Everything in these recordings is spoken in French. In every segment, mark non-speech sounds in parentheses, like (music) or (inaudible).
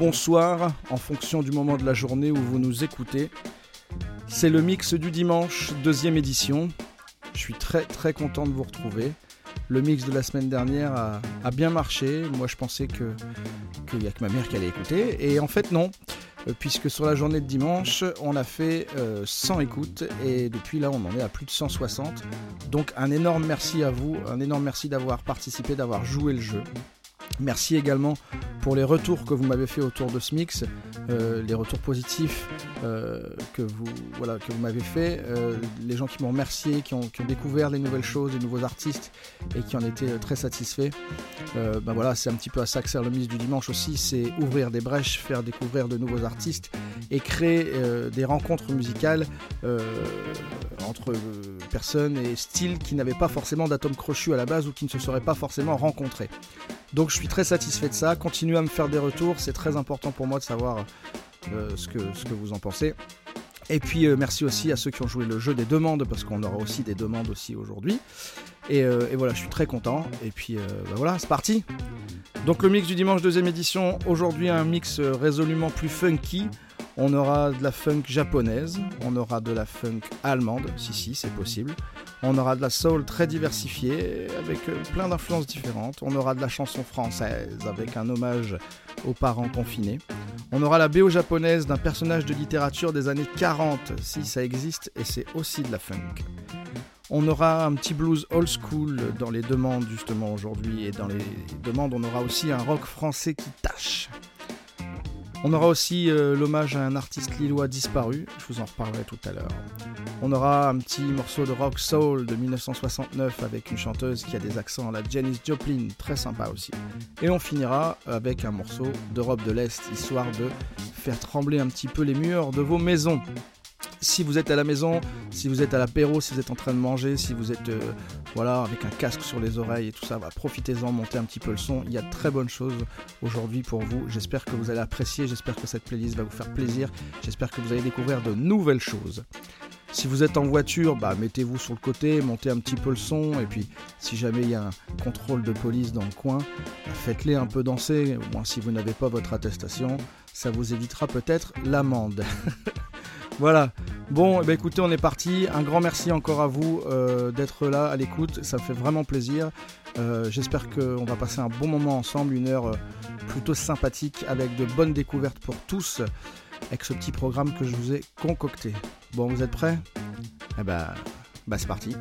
bonsoir en fonction du moment de la journée où vous nous écoutez. C'est le mix du dimanche, deuxième édition. Je suis très très content de vous retrouver. Le mix de la semaine dernière a, bien marché. Moi je pensais qu'il n'y a que ma mère qui allait écouter. Et en fait non. Euh, puisque sur la journée de dimanche, on a fait 100 euh, écoutes et depuis là, on en est à plus de 160. Donc un énorme merci à vous, un énorme merci d'avoir participé, d'avoir joué le jeu. Merci également pour les retours que vous m'avez fait autour de ce mix, euh, les retours positifs euh, que vous, voilà, vous m'avez fait, euh, les gens qui m'ont remercié, qui ont, découvert les nouvelles choses, les nouveaux artistes et qui en étaient très satisfaits. ben voilà, c'est un petit peu à ça que sert le mix du dimanche aussi, c'est ouvrir des brèches, faire découvrir de nouveaux artistes et créer des rencontres musicales entre personnes et styles qui n'avaient pas forcément d'atomes crochus à la base ou qui ne se seraient pas forcément rencontrés. Donc je suis très satisfait de ça. Continuez à me faire des retours, c'est très important pour moi de savoir euh, ce, que, vous en pensez. Et puis euh, merci aussi à ceux qui ont joué le jeu des demandes, parce qu'on aura aussi des demandes aussi aujourd'hui. Et, euh, voilà, je suis très content. Et puis bah voilà, c'est parti. Donc le mix du dimanche deuxième édition, aujourd'hui un mix résolument plus funky. On aura de la funk japonaise, on aura de la funk allemande, si si c'est possible. On aura de la soul très diversifiée, avec euh, plein d'influences différentes. On aura de la chanson française, avec un hommage aux parents confinés. On aura la BO japonaise d'un personnage de littérature des années 40, si ça existe, et c'est aussi de la funk. On aura un petit blues old school dans les demandes justement aujourd'hui, et dans les demandes on aura aussi un rock français qui tâche. On aura aussi euh, l'hommage à un artiste lillois disparu, je vous en reparlerai tout à l'heure. On aura un petit morceau de rock soul de 1969 avec une chanteuse qui a des accents à la Janis Joplin, très sympa aussi. Et on finira avec un morceau d'Europe de l'Est, histoire de faire trembler un petit peu les murs de vos maisons si vous êtes à la maison, si vous êtes à l'apéro, si vous êtes en train de manger, si vous êtes euh, voilà avec un casque sur les oreilles et tout ça, bah, profitez-en, montez un petit peu le son. Il y a de très bonnes choses aujourd'hui pour vous. J'espère que vous allez apprécier, j'espère que cette playlist va vous faire plaisir, j'espère que vous allez découvrir de nouvelles choses. Si vous êtes en voiture, bah, mettez-vous sur le côté, montez un petit peu le son, et puis si jamais il y a un contrôle de police dans le coin, bah, faites-les un peu danser, au moins si vous n'avez pas votre attestation, ça vous évitera peut-être l'amende. (laughs) Voilà. Bon, eh ben, écoutez, on est parti. Un grand merci encore à vous euh, d'être là à l'écoute. Ça me fait vraiment plaisir. Euh, j'espère qu'on va passer un bon moment ensemble, une heure euh, plutôt sympathique avec de bonnes découvertes pour tous, avec ce petit programme que je vous ai concocté. Bon, vous êtes prêts? Eh ben, bah c'est parti.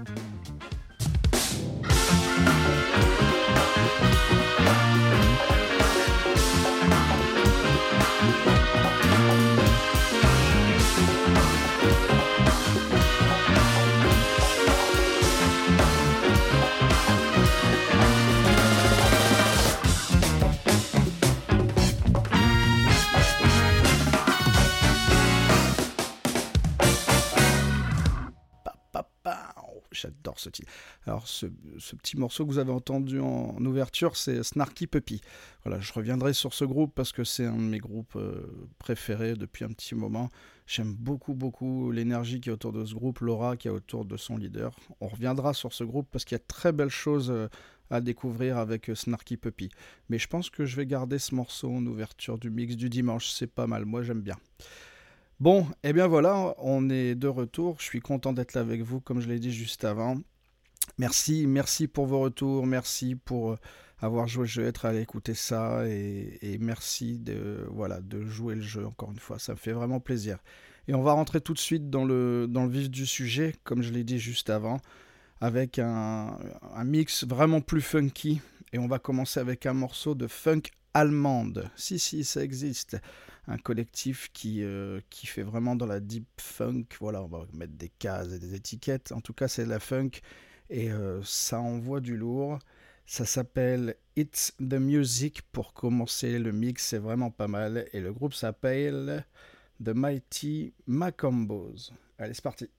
J'adore ce titre. Alors, ce, petit morceau que vous avez entendu en, ouverture, c'est Snarky Puppy. Voilà, je reviendrai sur ce groupe parce que c'est un de mes groupes euh, préférés depuis un petit moment. J'aime beaucoup, beaucoup l'énergie qui est autour de ce groupe, l'aura qui est autour de son leader. On reviendra sur ce groupe parce qu'il y a très belles choses euh, à découvrir avec euh, Snarky Puppy. Mais je pense que je vais garder ce morceau en ouverture du mix du dimanche. C'est pas mal, moi j'aime bien. Bon, et eh bien voilà, on est de retour. Je suis content d'être là avec vous, comme je l'ai dit juste avant. Merci, merci pour vos retours, merci pour euh, avoir joué le jeu, être allé écouter ça, et, merci de, voilà, de jouer le jeu encore une fois. Ça me fait vraiment plaisir. Et on va rentrer tout de suite dans le, dans le vif du sujet, comme je l'ai dit juste avant, avec un, un mix vraiment plus funky. Et on va commencer avec un morceau de funk allemande. Si, si, ça existe un collectif qui, euh, qui fait vraiment dans la deep funk. Voilà, on va mettre des cases et des étiquettes. En tout cas, c'est la funk et euh, ça envoie du lourd. Ça s'appelle It's the Music pour commencer le mix, c'est vraiment pas mal. Et le groupe s'appelle The Mighty Macombos. Allez, c'est parti.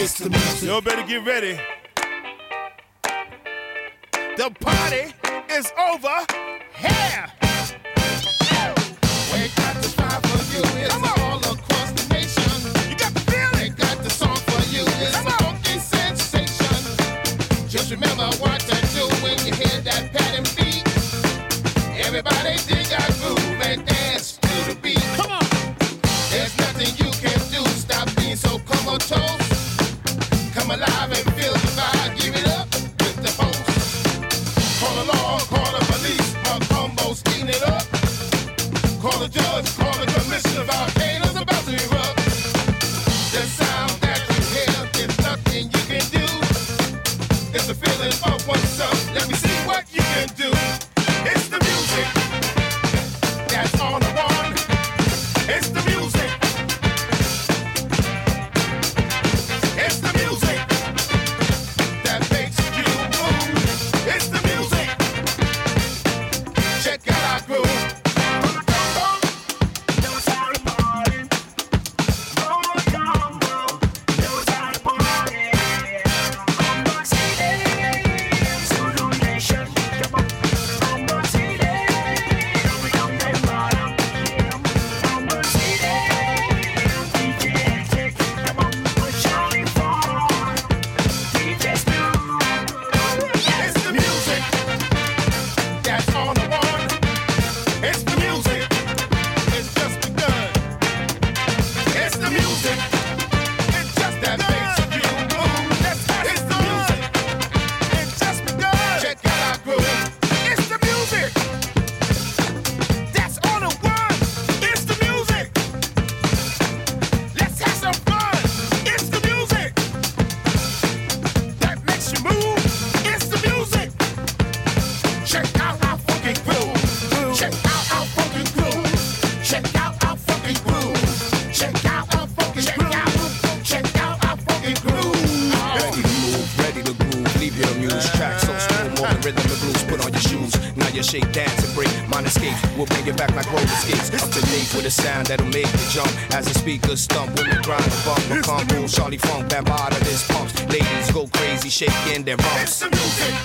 It's the music. Y'all better get ready. The party is over here. We got the spot for you. It's all across the nation. You got the feeling. We got the song for you. It's Come on. speakers stump, women grind the bump, my combo, Charlie Funk, bambada, this pumps. Ladies go crazy, shaking their rumps. It's the music.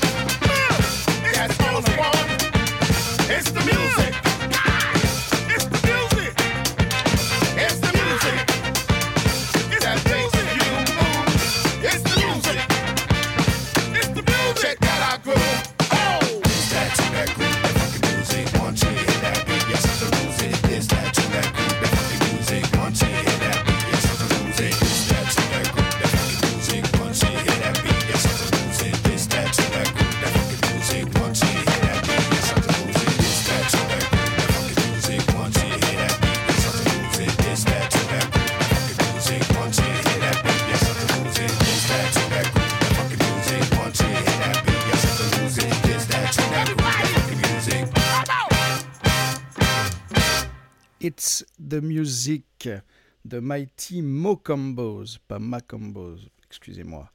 De Mighty Mocombos, pas Macombos, excusez-moi.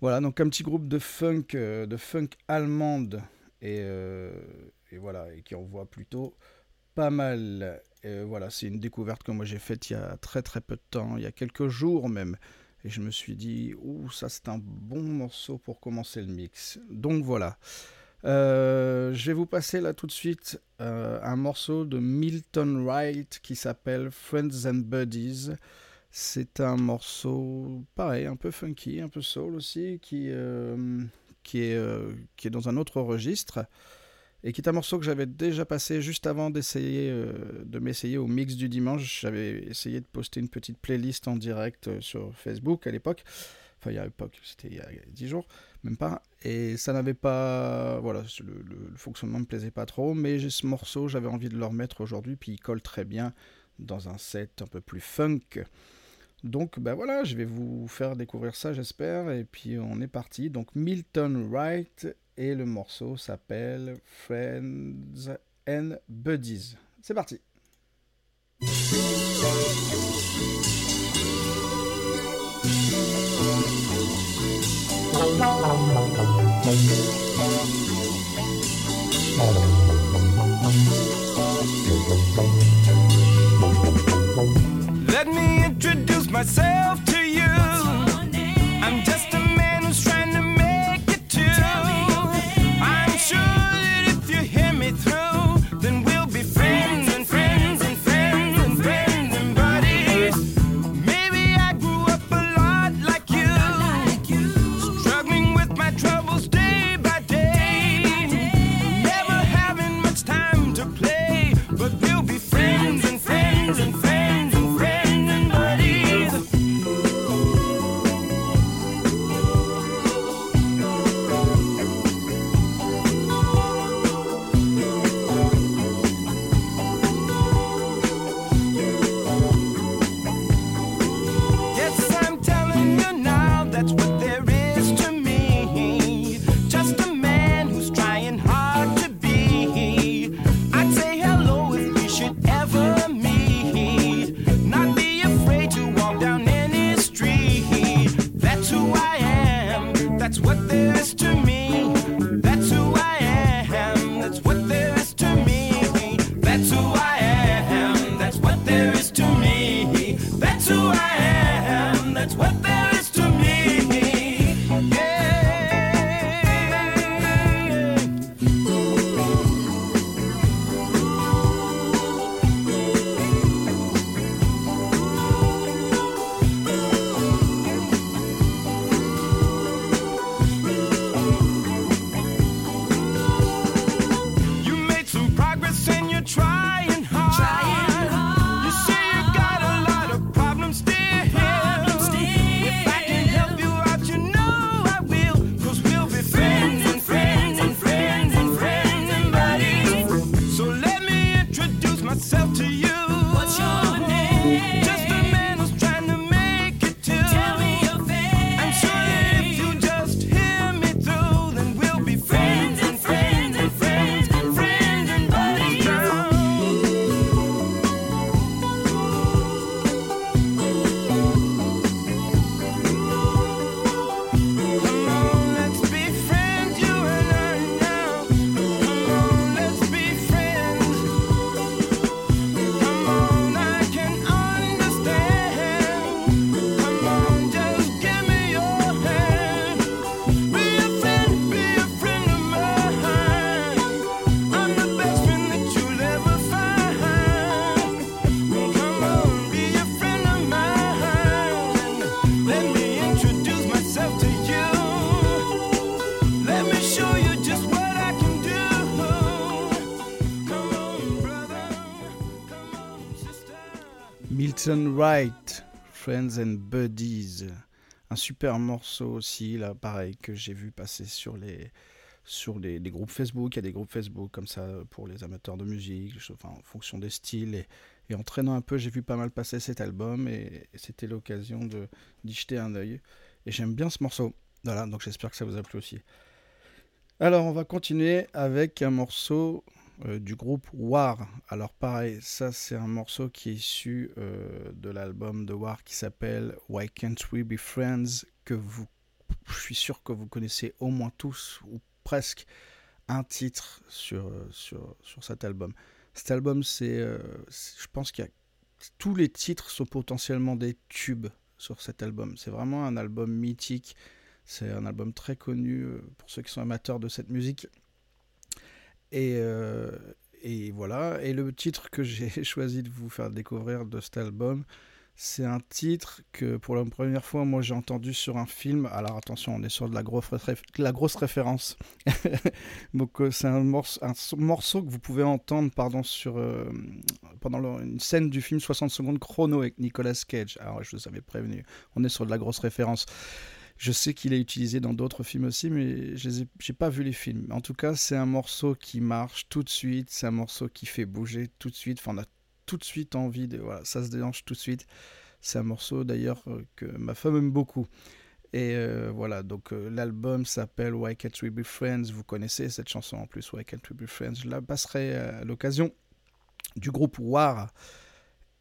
Voilà, donc un petit groupe de funk, euh, de funk allemande et, euh, voilà, qui envoie plutôt pas mal. Voilà, c'est une découverte que moi j'ai faite il y a très très peu de temps, il y a quelques jours même. Et je me suis dit, ouh, ça c'est un bon morceau pour commencer le mix. Donc voilà. Euh, je vais vous passer là tout de suite euh, un morceau de Milton Wright qui s'appelle Friends and Buddies. C'est un morceau pareil, un peu funky, un peu soul aussi, qui, euh, qui, est, qui est dans un autre registre et qui est un morceau que j'avais déjà passé juste avant d'essayer de m'essayer au mix du dimanche. J'avais essayé de poster une petite playlist en direct sur Facebook à l'époque. Enfin, il y a l'époque, c'était il y a 10 jours même pas. Et ça n'avait pas. Voilà, le, fonctionnement ne me plaisait pas trop, mais j'ai ce morceau, j'avais envie de le remettre aujourd'hui, puis il colle très bien dans un set un peu plus funk. Donc ben voilà, je vais vous faire découvrir ça, j'espère. Et puis on est parti. Donc Milton Wright et le morceau s'appelle Friends and Buddies. C'est parti. Let me introduce myself to you. Friends and Buddies. Un super morceau aussi, là, pareil, que j'ai vu passer sur les sur les, groupes Facebook. Il y a des groupes Facebook comme ça pour les amateurs de musique, en fonction des styles. Et, en traînant un peu, j'ai vu pas mal passer cet album et, c'était l'occasion d'y jeter un œil. Et j'aime bien ce morceau. Voilà, donc j'espère que ça vous a plu aussi. Alors, on va continuer avec un morceau euh, du groupe War. Alors pareil, ça c'est un morceau qui est issu euh, de l'album de War qui s'appelle Why Can't We Be Friends que vous, je suis sûr que vous connaissez au moins tous ou presque un titre sur, euh, sur, sur cet album. Cet album, c'est, je pense qu'il y a tous les titres sont potentiellement des tubes sur cet album. C'est vraiment un album mythique. C'est un album très connu pour ceux qui sont amateurs de cette musique. Et, euh, et voilà. Et le titre que j'ai (laughs) choisi de vous faire découvrir de cet album, c'est un titre que pour la première fois, moi j'ai entendu sur un film. Alors attention, on est sur de la grosse, référence. (laughs) Donc euh, c'est un morceau, que vous pouvez entendre euh, pendant une scène du film 60 secondes chrono avec Nicolas Cage. Alors je vous avais prévenu, on est sur de la grosse référence. Je sais qu'il est utilisé dans d'autres films aussi, mais je n'ai pas vu les films. En tout cas, c'est un morceau qui marche tout de suite, c'est un morceau qui fait bouger tout de suite. Enfin, on a tout de suite envie de. Voilà, ça se déhanche tout de suite. C'est un morceau d'ailleurs euh, que ma femme aime beaucoup. Et euh, voilà, donc euh, l'album s'appelle Why Can't We Be Friends? Vous connaissez cette chanson en plus, Why Can't We Be Friends? Je la passerai à l'occasion du groupe War.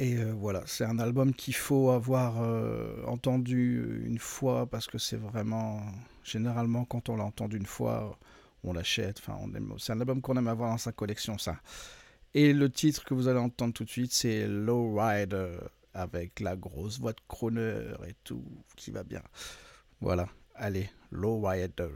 Et euh, voilà, c'est un album qu'il faut avoir euh, entendu une fois parce que c'est vraiment. Généralement, quand on l'a entendu une fois, on l'achète. Enfin, aime- c'est un album qu'on aime avoir dans sa collection, ça. Et le titre que vous allez entendre tout de suite, c'est Low Rider avec la grosse voix de Croner et tout qui va bien. Voilà, allez, Low Rider.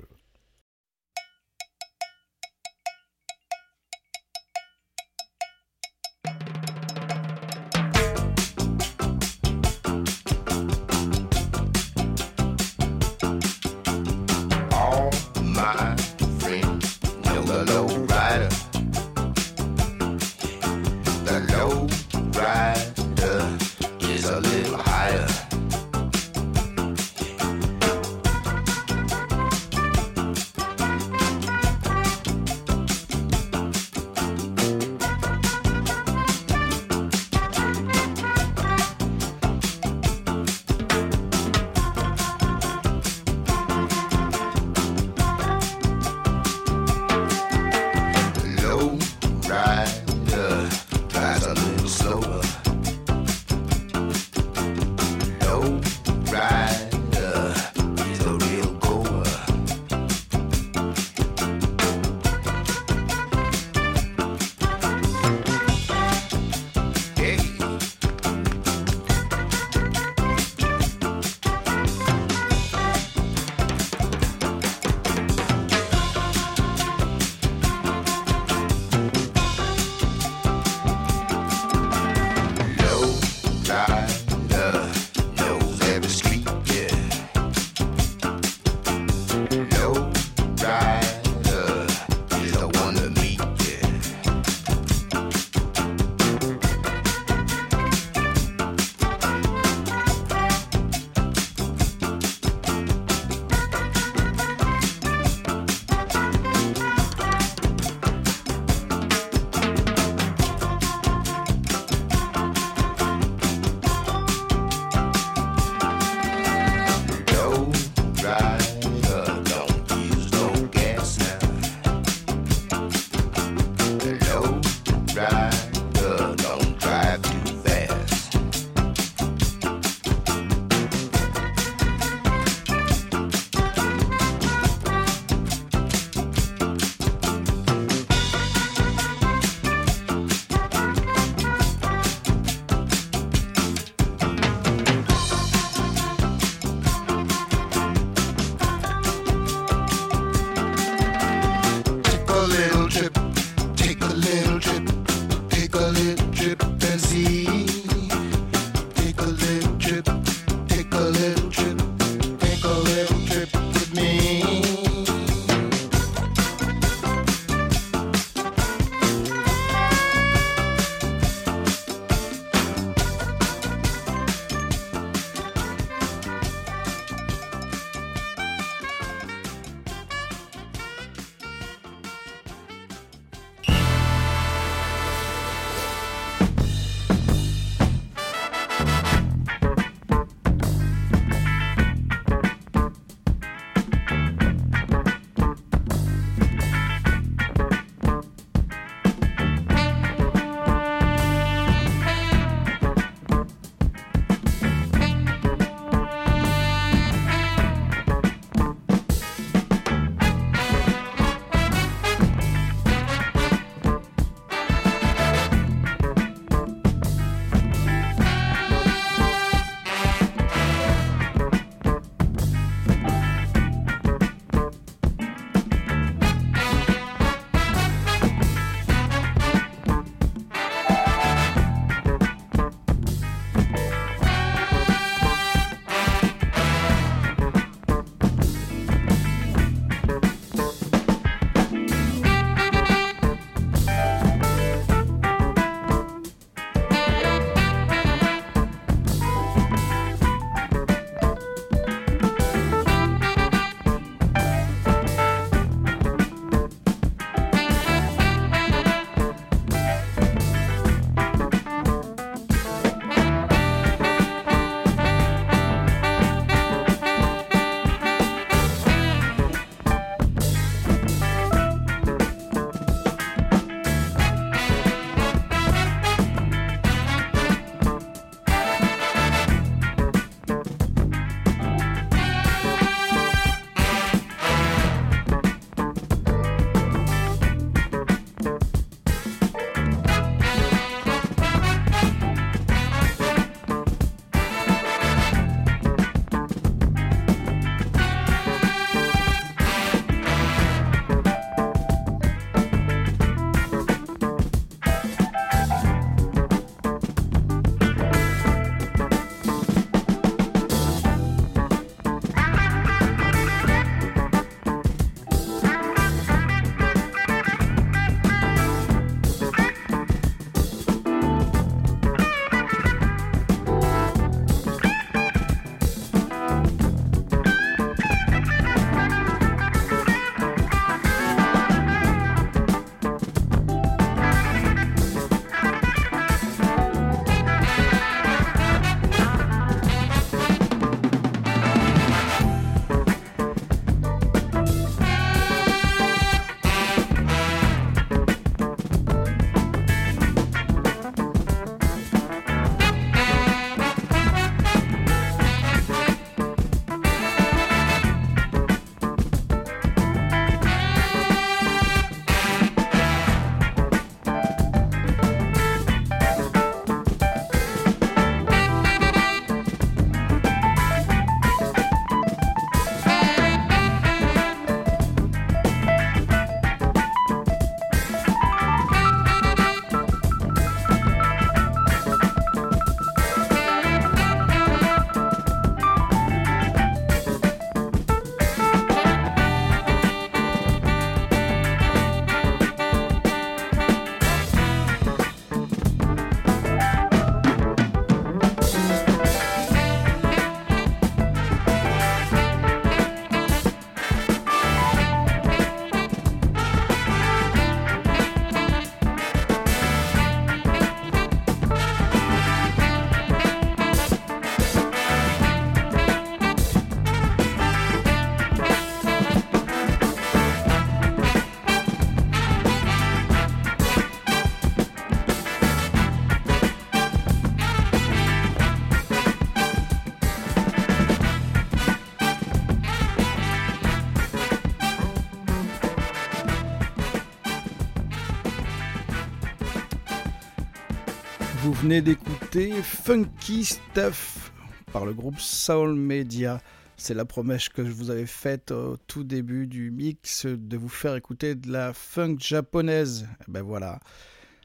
Venez d'écouter Funky Stuff par le groupe Soul Media. C'est la promesse que je vous avais faite au tout début du mix de vous faire écouter de la funk japonaise. Eh ben voilà,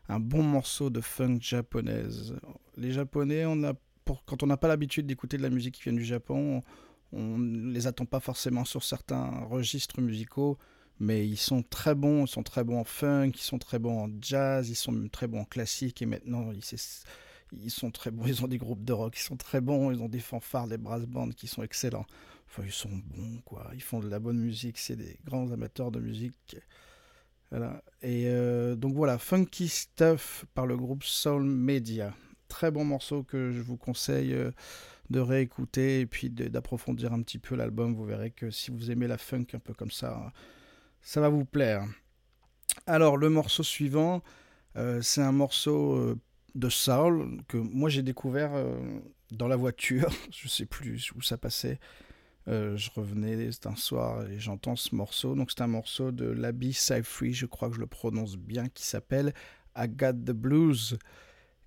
un bon morceau de funk japonaise. Les Japonais, quand on n'a pas l'habitude d'écouter de la musique qui vient du Japon, on ne les attend pas forcément sur certains registres musicaux mais ils sont très bons, ils sont très bons en funk, ils sont très bons en jazz, ils sont même très bons en classique, et maintenant ils, sont très bons, (laughs) ils ont des groupes de rock, ils sont très bons, ils ont des fanfares, des brass bands qui sont excellents. Enfin, ils sont bons, quoi. Ils font de la bonne musique, c'est des grands amateurs de musique. Voilà. Et euh, donc voilà, Funky Stuff par le groupe Soul Media. Très bon morceau que je vous conseille euh, de réécouter et puis d'approfondir un petit peu l'album. Vous verrez que si vous aimez la funk un peu comme ça, ça va vous plaire. Alors le morceau suivant, euh, c'est un morceau euh, de soul que moi j'ai découvert euh, dans la voiture, (laughs) je sais plus où ça passait. je revenais un soir et j'entends ce morceau. Donc c'est un morceau de l'Abbey Free, je crois que je le prononce bien, qui s'appelle I Got the Blues.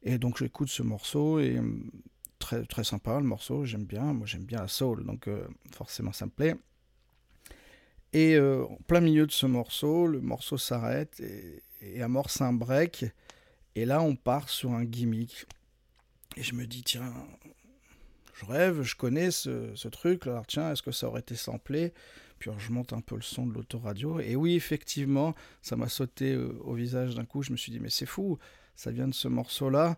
Et donc j'écoute ce morceau et très très sympa le morceau, j'aime bien. Moi j'aime bien la soul, donc forcément ça me plaît. Et euh, en plein milieu de ce morceau, le morceau s'arrête et, amorce un break. Et là, on part sur un gimmick. Et je me dis, tiens, je rêve, je connais ce, truc. Alors, tiens, est-ce que ça aurait été samplé? Puis je monte un peu le son de l'autoradio. Et oui, effectivement, ça m'a sauté euh, au visage d'un coup. Je me suis dit, mais c'est fou, ça vient de ce morceau-là.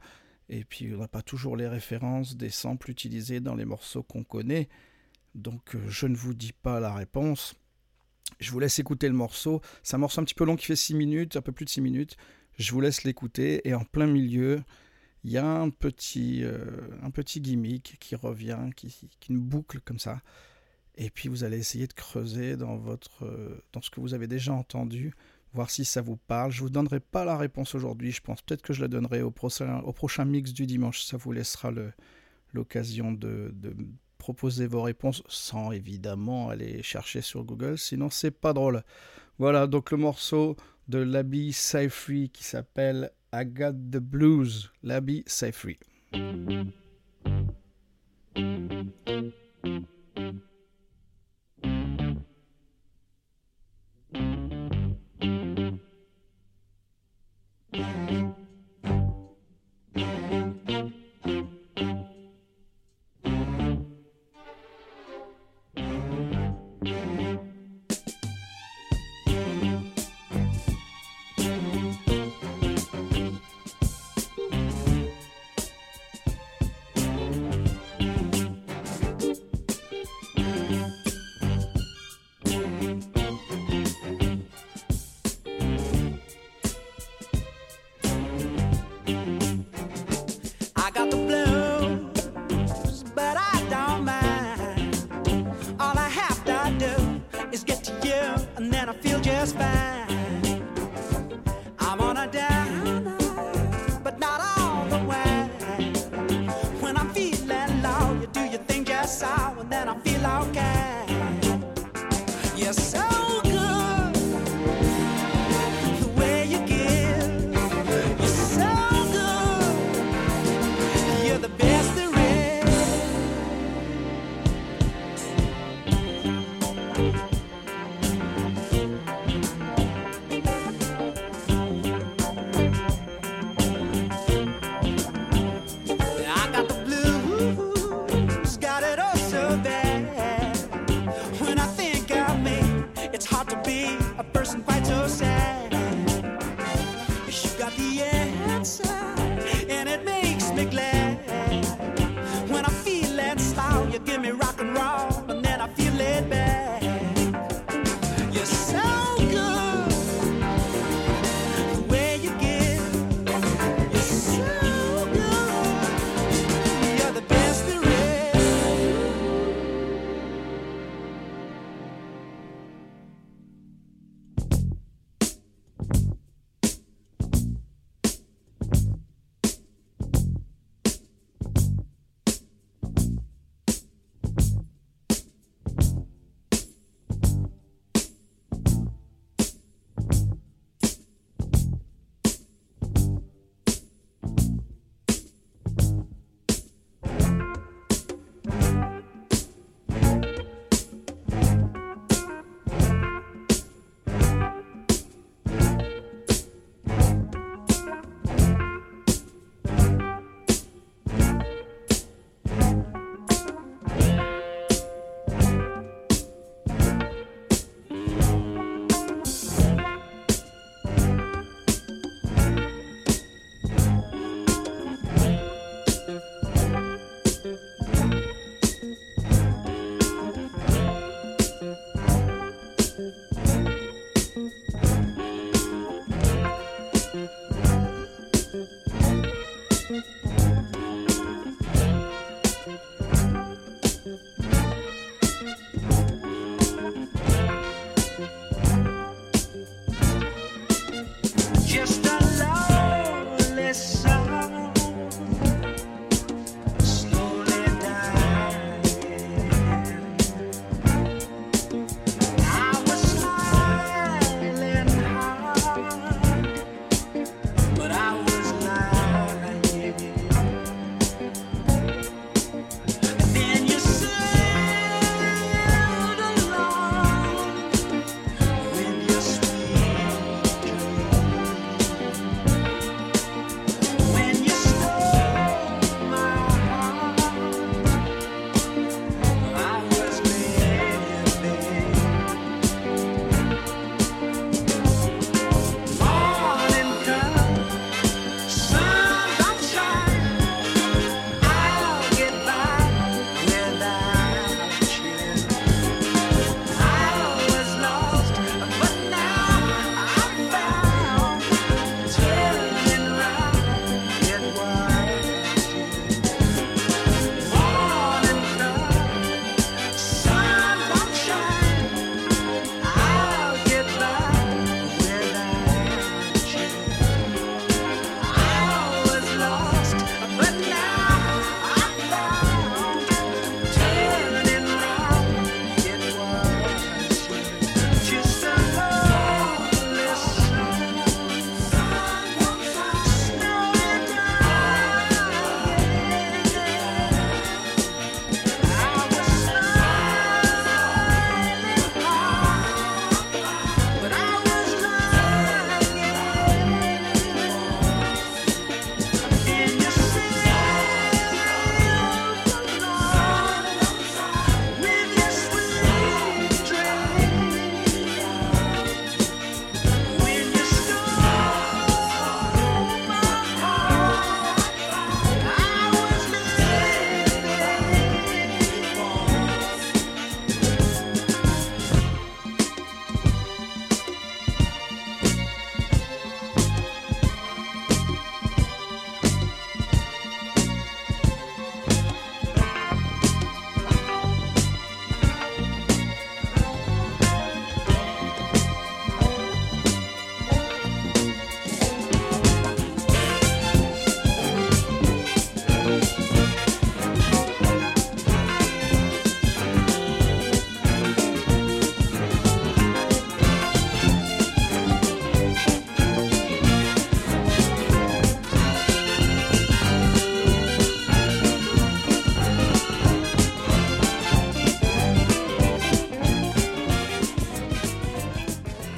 Et puis, on n'a pas toujours les références des samples utilisés dans les morceaux qu'on connaît. Donc, euh, je ne vous dis pas la réponse. Je vous laisse écouter le morceau. C'est un morceau un petit peu long qui fait 6 minutes, un peu plus de 6 minutes. Je vous laisse l'écouter et en plein milieu, il y a un petit, euh, un petit gimmick qui revient, qui, qui, une boucle comme ça. Et puis vous allez essayer de creuser dans, votre, euh, dans ce que vous avez déjà entendu, voir si ça vous parle. Je ne vous donnerai pas la réponse aujourd'hui, je pense peut-être que je la donnerai au prochain, mix du dimanche. Ça vous laissera l'occasion de, de proposer vos réponses sans évidemment aller chercher sur Google, sinon c'est pas drôle. Voilà donc le morceau de l'Abbey Free qui s'appelle I Got the Blues, l'Abbey Free.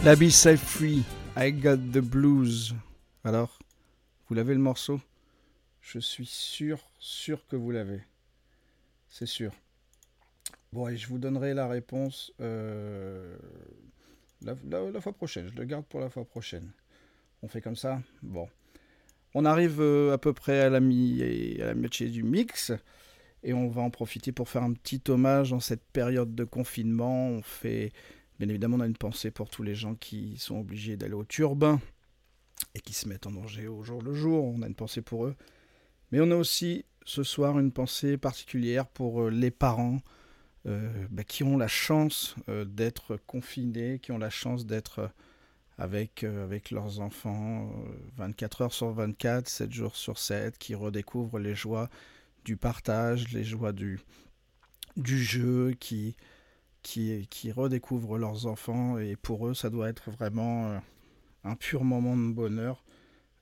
La I Got the Blues. Alors, vous l'avez le morceau? Je suis sûr, sûr que vous l'avez. C'est sûr. Bon, et je vous donnerai la réponse euh, la, fois prochaine. Je le garde pour la fois prochaine. On fait comme ça? Bon. On arrive euh, à peu près à la, mi à la du mix. Et on va en profiter pour faire un petit hommage en cette période de confinement. On fait Bien évidemment, on a une pensée pour tous les gens qui sont obligés d'aller au turbin et qui se mettent en danger au jour le jour. On a une pensée pour eux. Mais on a aussi ce soir une pensée particulière pour euh, les parents euh, bah, qui ont la chance euh, d'être confinés, qui ont la chance d'être avec, leurs enfants euh, 24 heures sur 24, 7 jours sur 7, qui redécouvrent les joies du partage, les joies du, du jeu, qui, qui, redécouvrent leurs enfants et pour eux ça doit être vraiment euh, un pur moment de bonheur.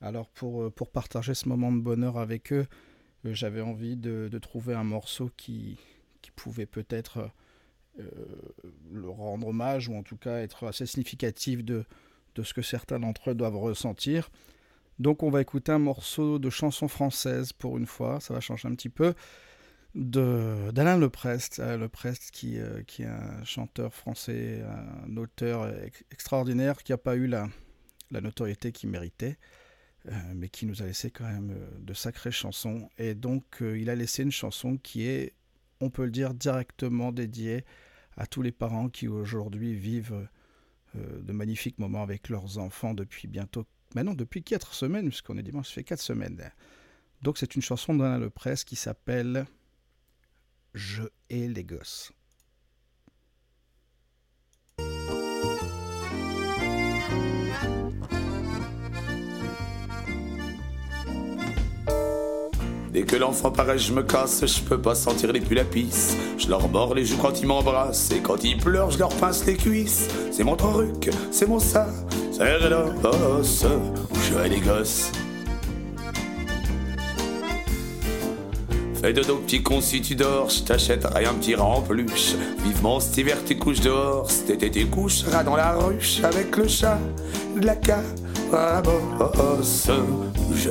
Alors pour, euh, pour partager ce moment de bonheur avec eux, euh, j'avais envie de, trouver un morceau qui, pouvait peut-être euh, le rendre hommage ou en tout cas être assez significatif de, ce que certains d'entre eux doivent ressentir. Donc on va écouter un morceau de chanson française pour une fois, ça va changer un petit peu d'Alain Leprest, Leprest qui, euh, qui est un chanteur français, un auteur ex- extraordinaire qui n'a pas eu la, notoriété qu'il méritait, euh, mais qui nous a laissé quand même euh, de sacrées chansons. Et donc euh, il a laissé une chanson qui est, on peut le dire, directement dédiée à tous les parents qui aujourd'hui vivent euh, de magnifiques moments avec leurs enfants depuis bientôt, maintenant depuis 4 semaines, puisqu'on est dimanche, ça fait 4 semaines. Donc c'est une chanson d'Alain Lepresse qui s'appelle Je hais les gosses. Dès que l'enfant paraît, je me casse, je peux pas sentir les pisse. Je leur mords les joues quand ils m'embrassent, et quand ils pleurent, je leur pince les cuisses. C'est mon truc, c'est mon ça, c'est l'os, je hais les gosses. Fais de dos, petit con, si tu dors, je t'achèterai un petit rempluche. Vivement cet hiver, tu couches dehors, cet été, tu coucheras dans la ruche avec le chat de la carabosse. Je.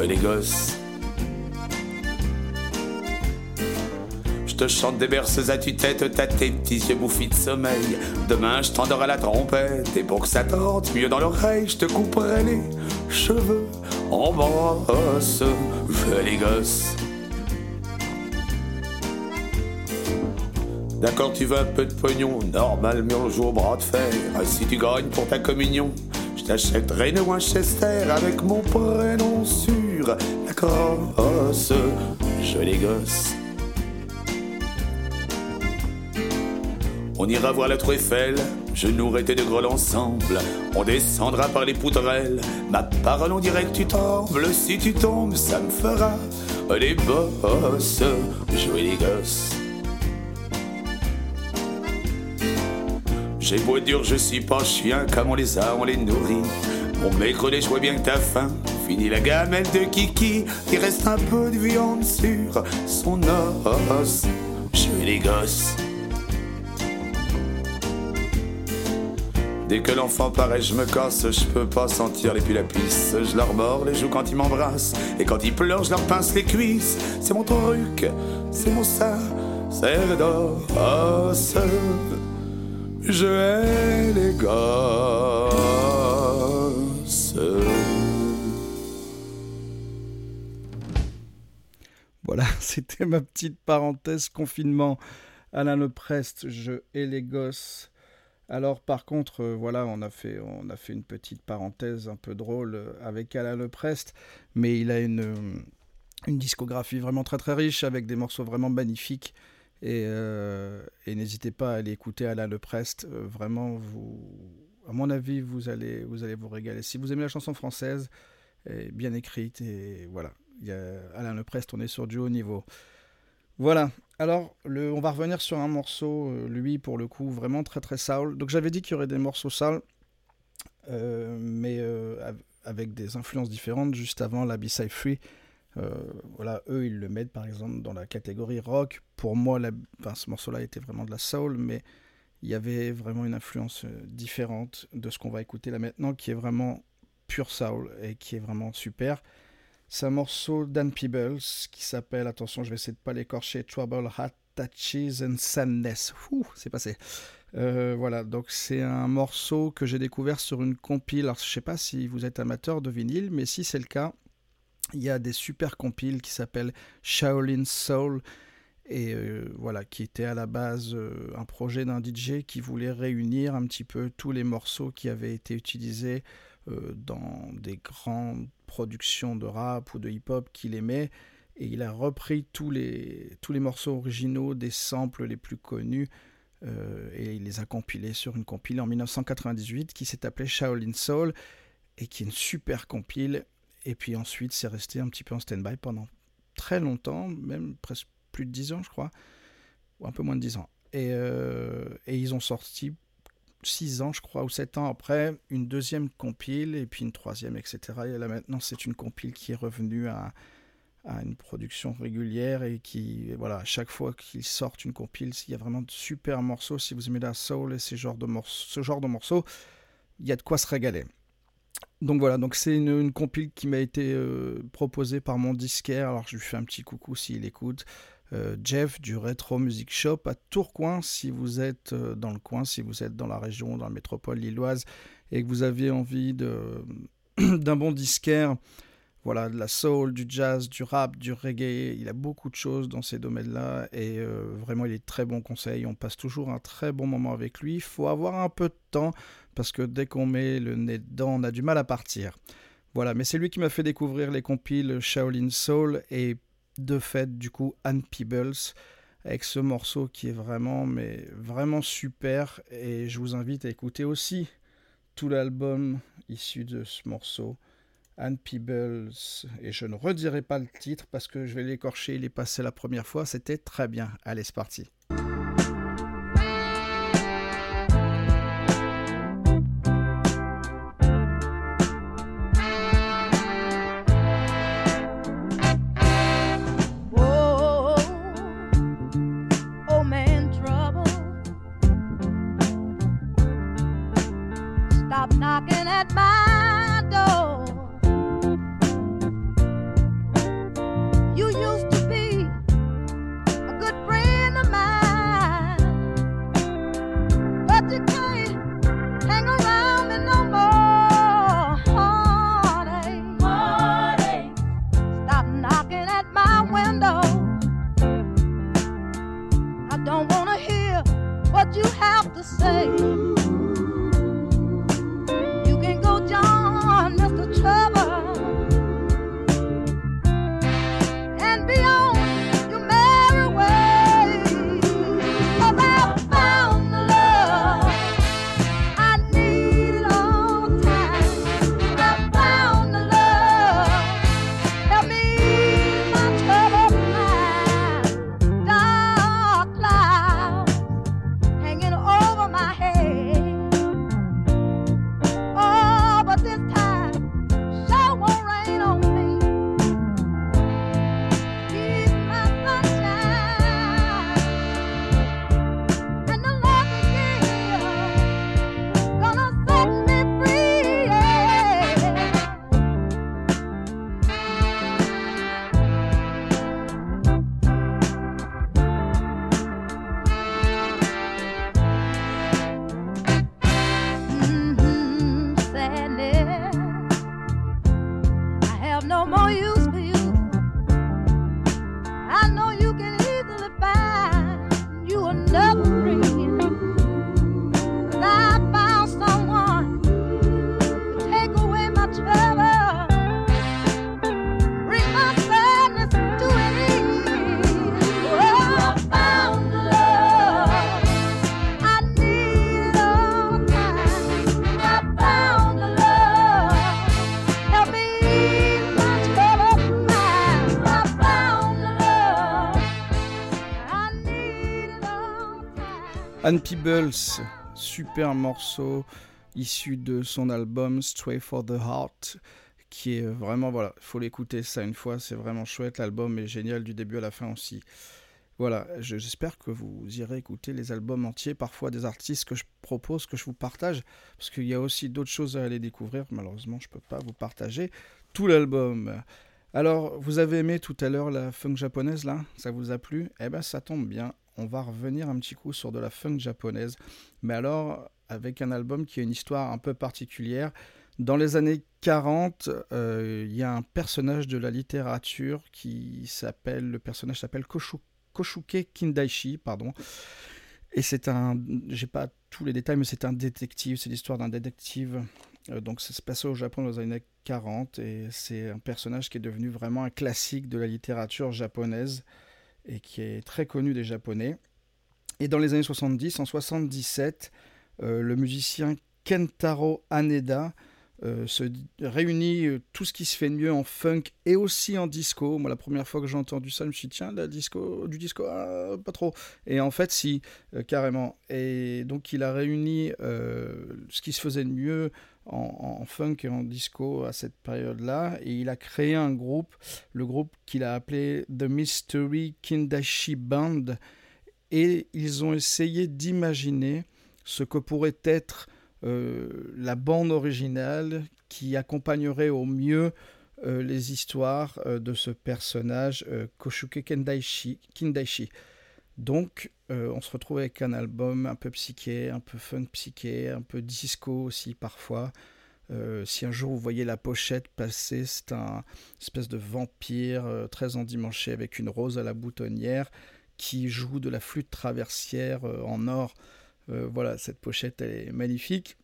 Je te chante des berceuses à tue-tête, t'as tes petits yeux bouffis de sommeil. Demain, je t'endors à la trompette, et pour que ça tente mieux dans l'oreille, je te couperai les cheveux en brosse. Je les gosses. D'accord, tu veux un peu de pognon, normal, mais on joue au bras de fer. Ah, Si tu gagnes pour ta communion, je t'achèterai une Winchester avec mon prénom sur la crosse. Je les gosses. On ira voir la tour Eiffel, je nourrai tes deux grolles ensemble. On descendra par les poutrelles, ma parole on dirait que tu trembles. Si tu tombes, ça me fera les bosses. Jouer les gosses. J'ai beau dur, je suis pas chien, comme on les a, on les nourrit. Mon mercredi, je vois bien que t'as faim. Fini la gamelle de Kiki, il reste un peu de viande sur son os. Je les gosses. Dès que l'enfant paraît, je me casse, je peux pas sentir les pisse. Je leur mords les joues quand ils m'embrassent, et quand ils pleurent, je leur pince les cuisses. C'est mon truc, c'est mon ça, c'est dos. Je hais les gosses. Voilà, (laughs) c'était ma petite parenthèse confinement. Alain Leprest, je hais les gosses. Alors par contre, euh, voilà, on a, fait, une petite parenthèse un peu drôle euh, avec Alain Leprest, mais il a une, euh, une discographie vraiment très très riche avec des morceaux vraiment magnifiques. Et, euh, et n'hésitez pas à aller écouter Alain Leprest. euh, vraiment, à mon avis, vous allez, vous régaler. Si vous aimez la chanson française, bien écrite voilà. Il y a Alain Leprest, on est sur du haut niveau. Voilà. Alors, on va revenir sur un morceau, euh, lui, pour le coup, vraiment très très soul. Donc, j'avais dit qu'il y aurait des morceaux soul, euh, mais av- avec des influences différentes. Juste avant, la B-Side Free, voilà, eux, ils le mettent par exemple dans la catégorie rock. Pour moi, la- ce morceau-là était vraiment de la soul, mais il y avait vraiment une influence euh, différente de ce qu'on va écouter là maintenant, qui est vraiment pure soul et qui est vraiment super. C'est un morceau d'Anne Peebles qui s'appelle, attention, je vais essayer de pas l'écorcher, Trouble, Hat, Touches and Sadness. Ouh, c'est passé. Euh, voilà, donc c'est un morceau que j'ai découvert sur une compile. Alors, je sais pas si vous êtes amateur de vinyle, mais si c'est le cas, il y a des super compiles qui s'appellent Shaolin Soul et euh, voilà, qui était à la base euh, un projet d'un DJ qui voulait réunir un petit peu tous les morceaux qui avaient été utilisés euh, dans des grandes productions de rap ou de hip-hop qu'il aimait. Et il a repris tous les, tous les morceaux originaux des samples les plus connus et il les a compilés sur une compile en 1998 qui s'est appelée Shaolin Soul et qui est une super compile. Et puis ensuite, c'est resté un petit peu en stand-by pendant très longtemps, même presque plus de 10 ans, je crois, ou un peu moins de 10 ans. Et, euh, et ils ont sorti 6 ans, je crois, ou 7 ans après, une deuxième compile, et puis une troisième, etc. Et là maintenant, c'est une compile qui est revenue à, une production régulière et qui, voilà, à chaque fois qu'ils sortent une compile, il y a vraiment de super morceaux. Si vous aimez la soul et ces genres de ce genre de morceaux, il y a de quoi se régaler. Donc voilà, donc c'est une, une compile qui m'a été euh, proposée par mon disquaire. Alors je lui fais un petit coucou s'il écoute. Euh, Jeff du Retro Music Shop à Tourcoing, si vous êtes euh, dans le coin, si vous êtes dans la région, dans la métropole lilloise et que vous aviez envie (clears throat) d'un bon disquaire, Voilà, de la soul, du jazz, du rap, du reggae. Il a beaucoup de choses dans ces domaines-là et euh, vraiment, il est très bon conseil. On passe toujours un très bon moment avec lui. Il faut avoir un peu de temps parce que dès qu'on met le nez dedans, on a du mal à partir. Voilà, mais c'est lui qui m'a fait découvrir les compiles Shaolin Soul et de fait, du coup, Anne Peebles avec ce morceau qui est vraiment, mais vraiment super. Et je vous invite à écouter aussi tout l'album issu de ce morceau. Anne Peebles, et je ne redirai pas le titre parce que je vais l'écorcher, il est passé la première fois, c'était très bien. Allez, c'est parti. Anne Peebles, super morceau issu de son album Stray for the Heart, qui est vraiment, voilà, faut l'écouter ça une fois, c'est vraiment chouette, l'album est génial du début à la fin aussi. Voilà, je- j'espère que vous irez écouter les albums entiers, parfois des artistes que je propose, que je vous partage, parce qu'il y a aussi d'autres choses à aller découvrir, malheureusement je peux pas vous partager tout l'album. Alors, vous avez aimé tout à l'heure la funk japonaise là? Ça vous a plu? Eh ben ça tombe bien, on va revenir un petit coup sur de la funk japonaise, mais alors avec un album qui a une histoire un peu particulière. Dans les années 40, euh, il y a un personnage de la littérature qui s'appelle, le personnage s'appelle Koshu- Koshuke Kindaishi, pardon. Et c'est un, j'ai pas tous les détails, mais c'est un détective, c'est l'histoire d'un détective. Euh, donc ça se passait au Japon dans les années 40 et c'est un personnage qui est devenu vraiment un classique de la littérature japonaise et qui est très connu des Japonais. Et dans les années 70, en 77, euh, le musicien Kentaro Haneda euh, se réunit euh, tout ce qui se fait de mieux en funk et aussi en disco. Moi, la première fois que j'ai entendu ça, je me suis dit, tiens, la disco, du disco, ah, pas trop. Et en fait, si, carrément. Et donc, il a réuni ce qui se faisait de mieux en, funk et en disco à cette période-là. Et il a créé un groupe, le groupe qu'il a appelé The Mystery Kindashi Band. Et ils ont essayé d'imaginer ce que pourrait être euh, la bande originale qui accompagnerait au mieux euh, les histoires euh, de ce personnage Koshuke Kindaishi. Donc, euh, on se retrouve avec un album un peu psyché, un peu funk psyché, un peu disco aussi parfois. Euh, si un jour vous voyez la pochette passer, c'est un espèce de vampire euh, très endimanché avec une rose à la boutonnière qui joue de la flûte traversière en or. Voilà, cette pochette elle est magnifique.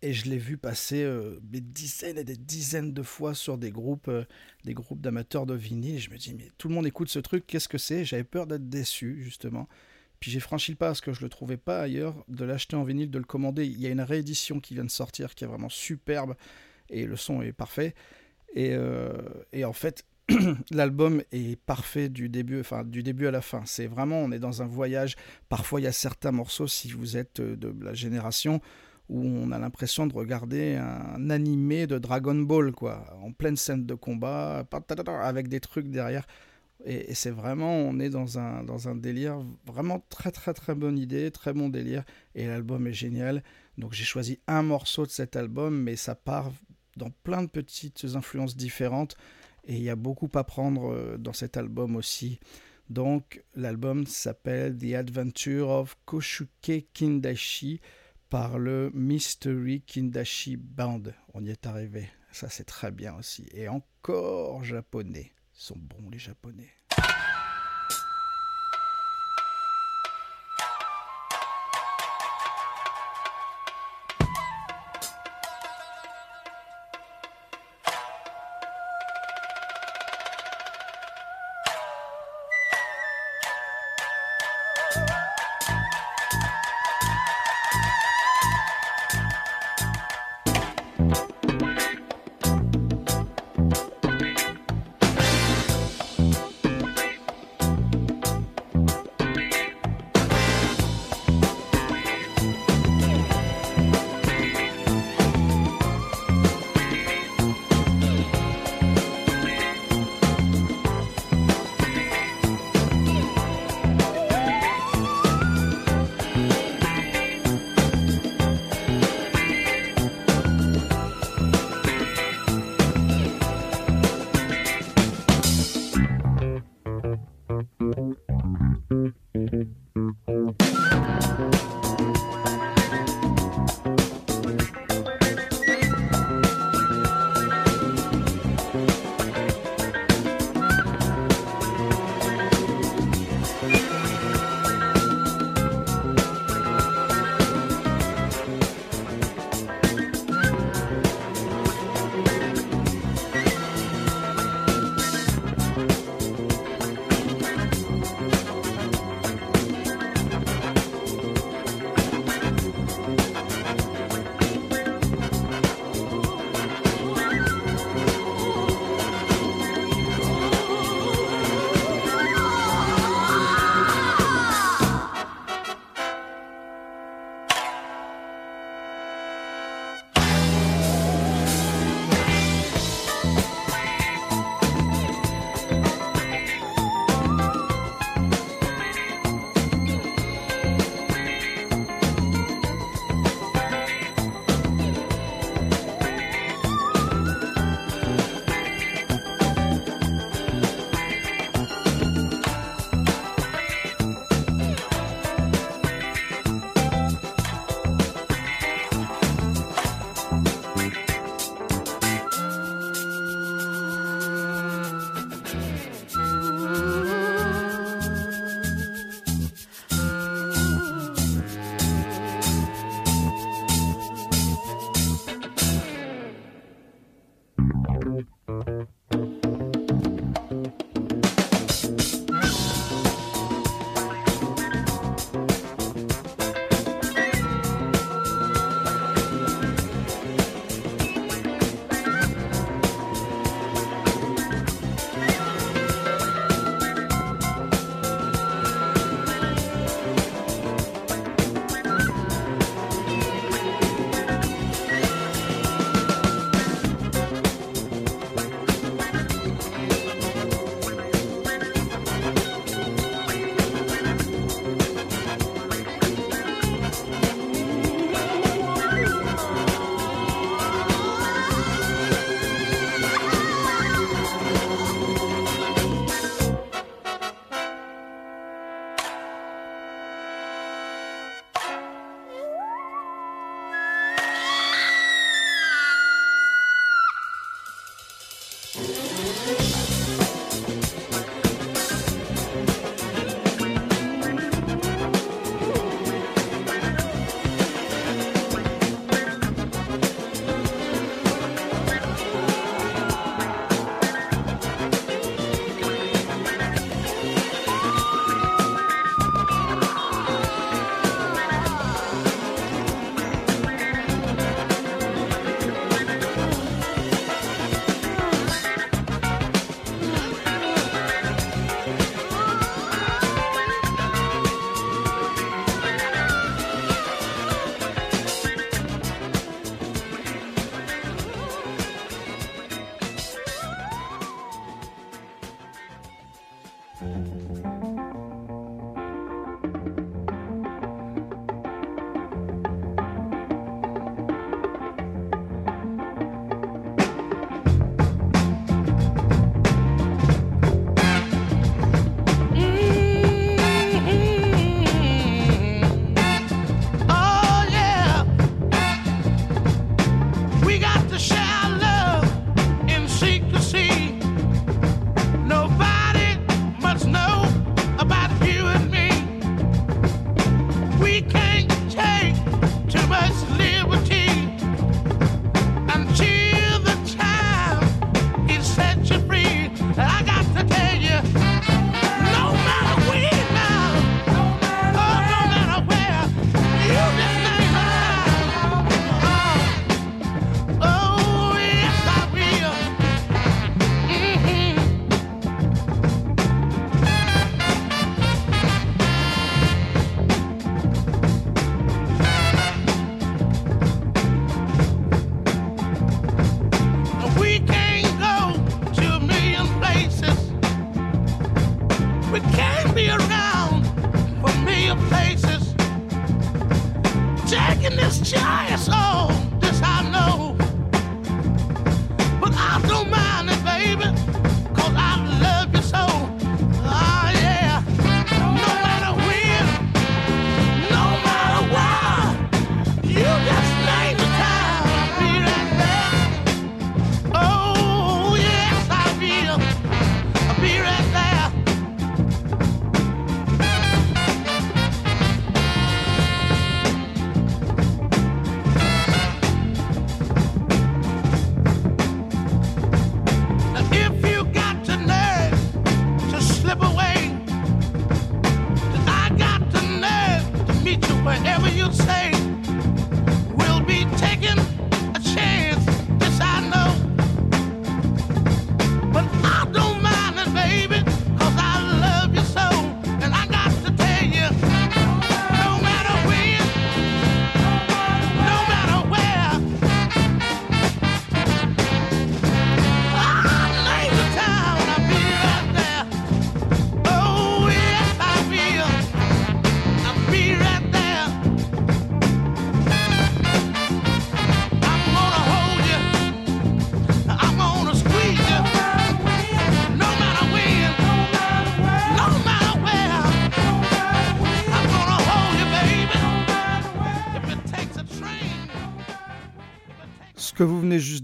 Et je l'ai vu passer euh, des dizaines et des dizaines de fois sur des groupes, euh, des groupes d'amateurs de vinyle. Je me dis, mais tout le monde écoute ce truc, qu'est-ce que c'est? J'avais peur d'être déçu, justement. Puis j'ai franchi le pas parce que je le trouvais pas ailleurs, de l'acheter en vinyle, de le commander. Il y a une réédition qui vient de sortir qui est vraiment superbe et le son est parfait. Et, euh, et en fait, (clears throat) l'album est parfait du début, enfin du début à la fin. C'est vraiment, on est dans un voyage. Parfois, il y a certains morceaux, si vous êtes euh, de la génération, où on a l'impression de regarder un animé de Dragon Ball, quoi, en pleine scène de combat, avec des trucs derrière. Et, c'est vraiment, on est dans un, dans un délire, vraiment très très très bonne idée, très bon délire. Et l'album est génial. Donc j'ai choisi un morceau de cet album, mais ça part dans plein de petites influences différentes. Et il y a beaucoup à prendre euh, dans cet album aussi. Donc l'album s'appelle The Adventure of Koshuke Kindashi par le Mystery Kindashi Band. On y est arrivé. Ça c'est très bien aussi. Et encore japonais. Ils sont bons les japonais.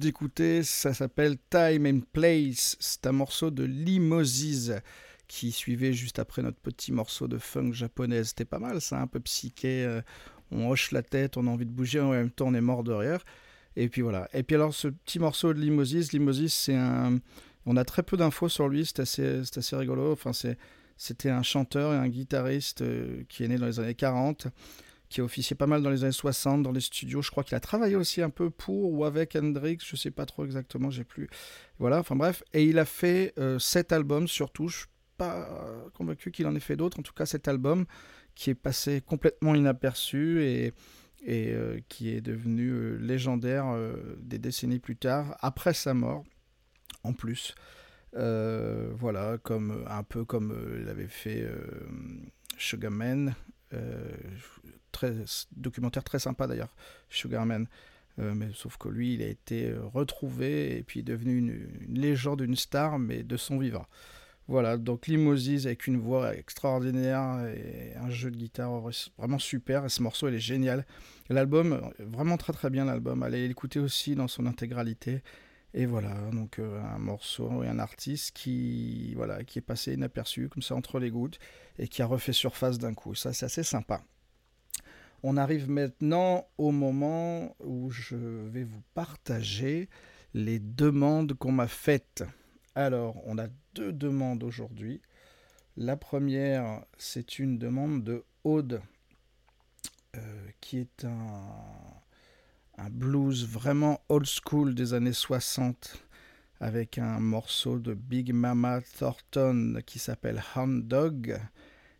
D'écouter, ça s'appelle Time and Place. C'est un morceau de Limosis qui suivait juste après notre petit morceau de funk japonaise. C'était pas mal, ça, un peu psyché. euh, On hoche la tête, on a envie de bouger, en même temps on est mort de rire. Et puis voilà. Et puis alors ce petit morceau de Limosis, Limosis, c'est un. On a très peu d'infos sur lui, c'est assez, c'est assez rigolo. Enfin, c'était un chanteur et un guitariste euh, qui est né dans les années 40 qui a pas mal dans les années 60 dans les studios. Je crois qu'il a travaillé aussi un peu pour ou avec Hendrix, je sais pas trop exactement, j'ai plus. Voilà, enfin bref. Et il a fait euh, sept albums surtout. Je suis pas euh, convaincu qu'il en ait fait d'autres. En tout cas, cet album qui est passé complètement inaperçu et, et euh, qui est devenu légendaire des décennies plus tard, après sa mort, en plus. Voilà, comme un peu comme l'avait fait Sugarman. Très, documentaire très sympa d'ailleurs, Sugarman. Euh, mais sauf que lui, il a été euh, retrouvé et puis devenu une, légende, une star, mais de son vivant. Voilà, donc Limosis avec une voix extraordinaire et un jeu de guitare vraiment super. Et ce morceau, il est génial. L'album, euh, vraiment très très bien l'album. Allez l'écouter aussi dans son intégralité. Et voilà, donc un morceau et un artiste qui, voilà, qui est passé inaperçu comme ça entre les gouttes et qui a refait surface d'un coup. Ça, c'est assez sympa. On arrive maintenant au moment où je vais vous partager les demandes qu'on m'a faites. Alors, on a deux demandes aujourd'hui. La première, c'est une demande de Aude, euh, qui est un, blues vraiment old school des années 60, avec un morceau de Big Mama Thornton qui s'appelle Hound Dog.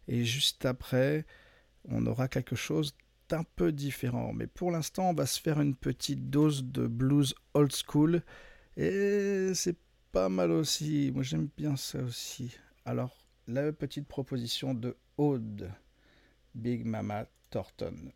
Et juste après, on aura quelque chose d'un peu différent. Mais pour l'instant, on va se faire une petite dose de blues old school. Et c'est pas mal aussi. Moi, j'aime bien ça aussi. Alors, la petite proposition de Aude, Big Mama Thornton.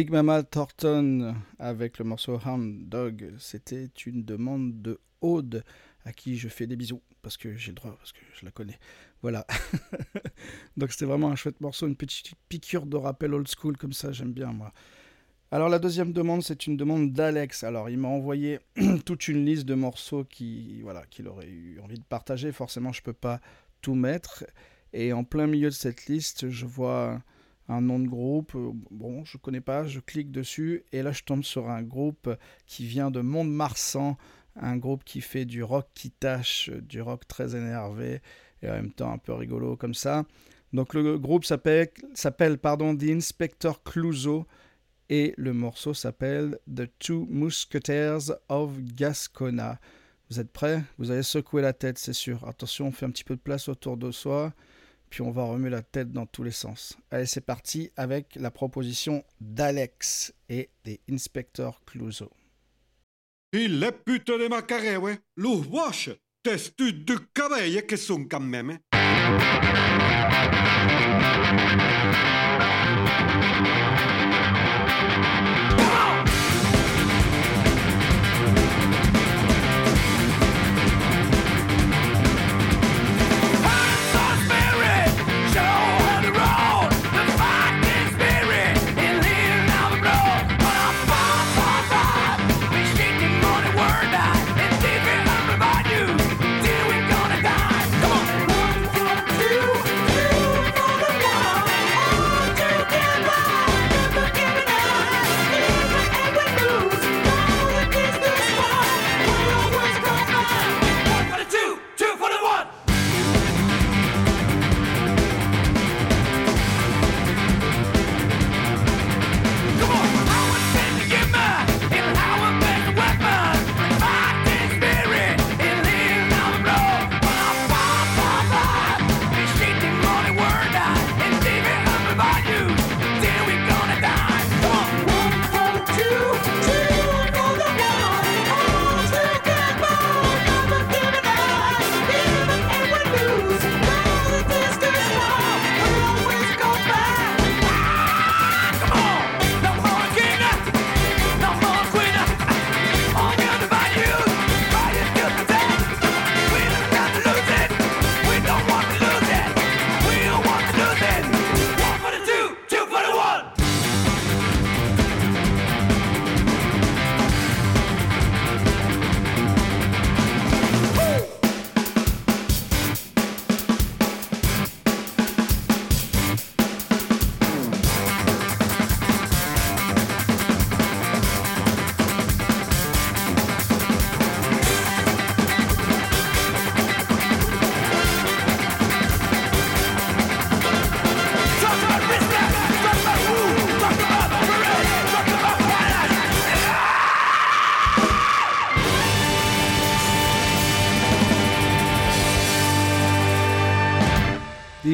Big Mama Thornton avec le morceau Hound Dog, c'était une demande de Aude à qui je fais des bisous parce que j'ai le droit, parce que je la connais. Voilà. (laughs) Donc c'était vraiment un chouette morceau, une petite piqûre de rappel old school comme ça, j'aime bien moi. Alors la deuxième demande, c'est une demande d'Alex. Alors il m'a envoyé (clears throat) toute une liste de morceaux qui, voilà, qu'il aurait eu envie de partager. Forcément, je peux pas tout mettre. Et en plein milieu de cette liste, je vois un nom de groupe. Bon, je connais pas. Je clique dessus et là, je tombe sur un groupe qui vient de Mont-de-Marsan, un groupe qui fait du rock qui tâche, du rock très énervé et en même temps un peu rigolo comme ça. Donc le groupe s'appelle, s'appelle pardon, The Inspector Clouseau et le morceau s'appelle The Two Musketeers of Gascona. Vous êtes prêts? Vous allez secouer la tête, c'est sûr. Attention, on fait un petit peu de place autour de soi, puis on va remuer la tête dans tous les sens. Allez, c'est parti avec la proposition d'Alex et des Inspector Clouseau. Il est putain de ouais. Los wash, testu de cabello que sont quand même.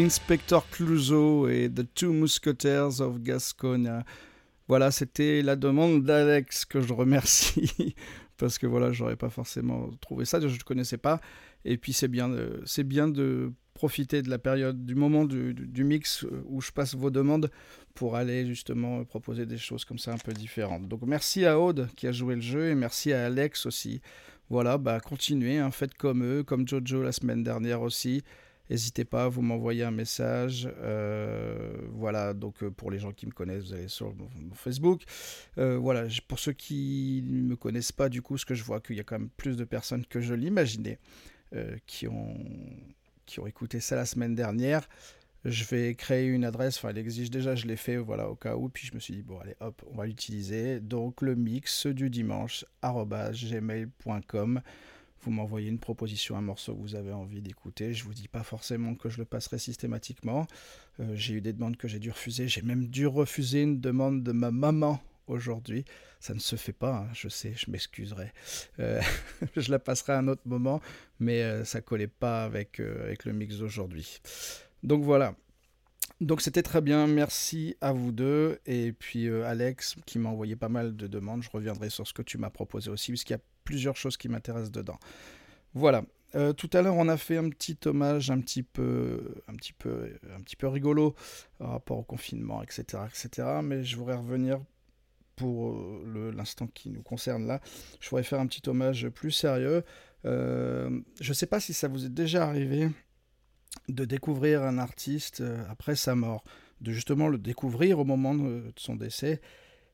Inspector Clouseau et The Two Musketeers of Gascogne. Voilà, c'était la demande d'Alex que je remercie (laughs) parce que voilà, j'aurais pas forcément trouvé ça, je ne connaissais pas. Et puis c'est bien, c'est bien de profiter de la période, du moment du, mix où je passe vos demandes pour aller justement proposer des choses comme ça un peu différentes. Donc merci à Aude qui a joué le jeu et merci à Alex aussi. Voilà, bah continuez, hein, faites comme eux, comme Jojo la semaine dernière aussi. N'hésitez pas, vous m'envoyez un message. euh, voilà, donc euh, pour les gens qui me connaissent, vous allez sur mon, Facebook. Euh, voilà, pour ceux qui ne me connaissent pas, du coup, ce que je vois qu'il y a quand même plus de personnes que je l'imaginais qui, ont, qui ont écouté ça la semaine dernière. Je vais créer une adresse, enfin elle existe déjà, je l'ai fait voilà, au cas où, puis je me suis dit, bon allez hop, on va l'utiliser. Donc le mix du dimanche, gmail.com. Vous m'envoyez une proposition, un morceau que vous avez envie d'écouter. Je vous dis pas forcément que je le passerai systématiquement. Euh, j'ai eu des demandes que j'ai dû refuser. J'ai même dû refuser une demande de ma maman aujourd'hui. Ça ne se fait pas, hein, je sais, je m'excuserai. Euh, (laughs) je la passerai à un autre moment, mais euh, ça collait pas avec, avec le mix d'aujourd'hui. Donc voilà. Donc c'était très bien, merci à vous deux. Et puis Alex qui m'a envoyé pas mal de demandes, je reviendrai sur ce que tu m'as proposé aussi, puisqu'il y a plusieurs choses qui m'intéressent dedans. Voilà. Euh, tout à l'heure, on a fait un petit hommage un petit peu, un petit peu, un petit peu rigolo par rapport au confinement, etc., etc. Mais je voudrais revenir pour euh, l'instant qui nous concerne là, je pourrais faire un petit hommage plus sérieux. Euh, je ne sais pas si ça vous est déjà arrivé de découvrir un artiste après sa mort, de justement le découvrir au moment de son décès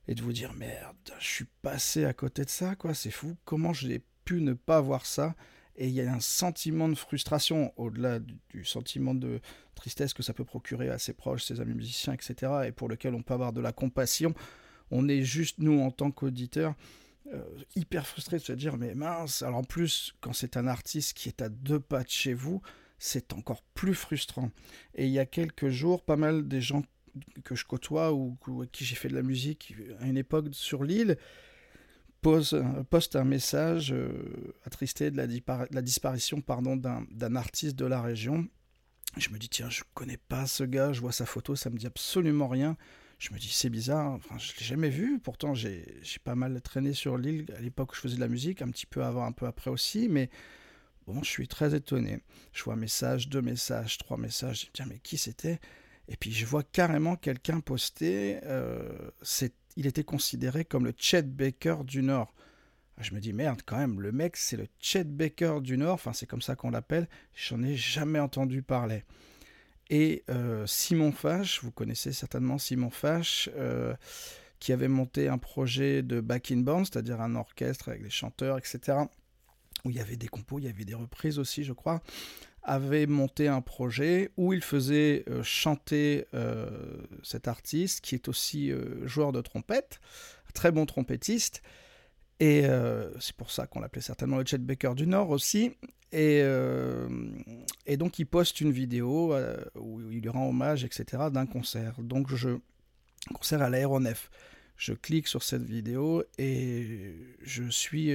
et de vous dire merde, je suis passé à côté de ça, quoi, c'est fou, comment j'ai pu ne pas voir ça? Et il y a un sentiment de frustration au-delà du, sentiment de tristesse que ça peut procurer à ses proches, ses amis musiciens, etc. et pour lequel on peut avoir de la compassion. On est juste, nous, en tant qu'auditeurs, euh, hyper frustrés de se dire mais mince, alors en plus, quand c'est un artiste qui est à deux pas de chez vous, c'est encore plus frustrant. Et il y a quelques jours, pas mal des gens que je côtoie ou, avec qui j'ai fait de la musique à une époque sur l'île pose, poste un message euh, attristé de la, disparition pardon, d'un artiste de la région. Je me dis, tiens, je connais pas ce gars, je vois sa photo, ça me dit absolument rien. Je me dis, c'est bizarre, enfin, je l'ai jamais vu. Pourtant, j'ai pas mal traîné sur l'île à l'époque où je faisais de la musique, un petit peu avant, un peu après aussi, mais bon, je suis très étonné. Je vois un message, deux messages, trois messages, je me dis, tiens, mais qui c'était? Et puis, je vois carrément quelqu'un poster, euh, il était considéré comme le Chet Baker du Nord. Je me dis, merde, quand même, le mec, c'est le Chet Baker du Nord, enfin, c'est comme ça qu'on l'appelle, j'en ai jamais entendu parler. Et euh, Simon Fache, vous connaissez certainement Simon Fache, euh, qui avait monté un projet de backing band, c'est-à-dire un orchestre avec des chanteurs, etc., où il y avait des compos, il y avait des reprises aussi, je crois, avait monté un projet où il faisait euh, chanter euh, cet artiste, qui est aussi euh, joueur de trompette, très bon trompettiste, et c'est pour ça qu'on l'appelait certainement le Chet Baker du Nord aussi. Et, donc il poste une vidéo où il lui rend hommage, etc., d'un concert. Donc je concert à l'aéronef. Je clique sur cette vidéo et je suis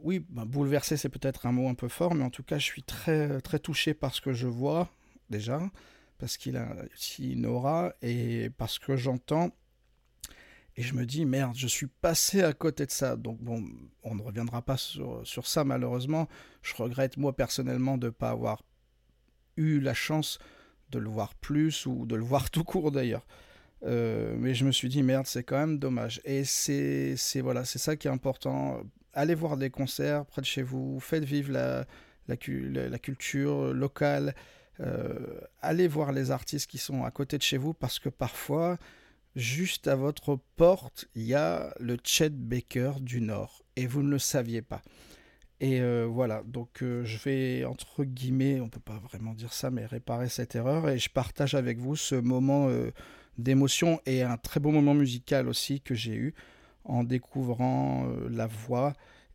oui, ben, bouleversé, c'est peut-être un mot un peu fort, mais en tout cas, je suis très, très touché par ce que je vois, déjà, parce qu'il a une aura, et parce que j'entends. Et je me dis, merde, je suis passé à côté de ça. Donc, bon, on ne reviendra pas sur, ça, malheureusement. Je regrette, moi, personnellement, de ne pas avoir eu la chance de le voir plus, ou de le voir tout court, d'ailleurs. Euh, mais je me suis dit, merde, c'est quand même dommage. Et c'est- voilà, c'est ça qui est important allez voir des concerts près de chez vous, faites vivre la, la, cu- la- la culture locale, euh, allez voir les artistes qui sont à côté de chez vous parce que parfois, juste à votre porte, il y a le Chet Baker du Nord et vous ne le saviez pas. Et euh, voilà, donc euh, je vais, entre guillemets, on peut pas vraiment dire ça, mais réparer cette erreur et je partage avec vous ce moment d'émotion et un très beau moment musical aussi que j'ai eu en découvrant euh, la voix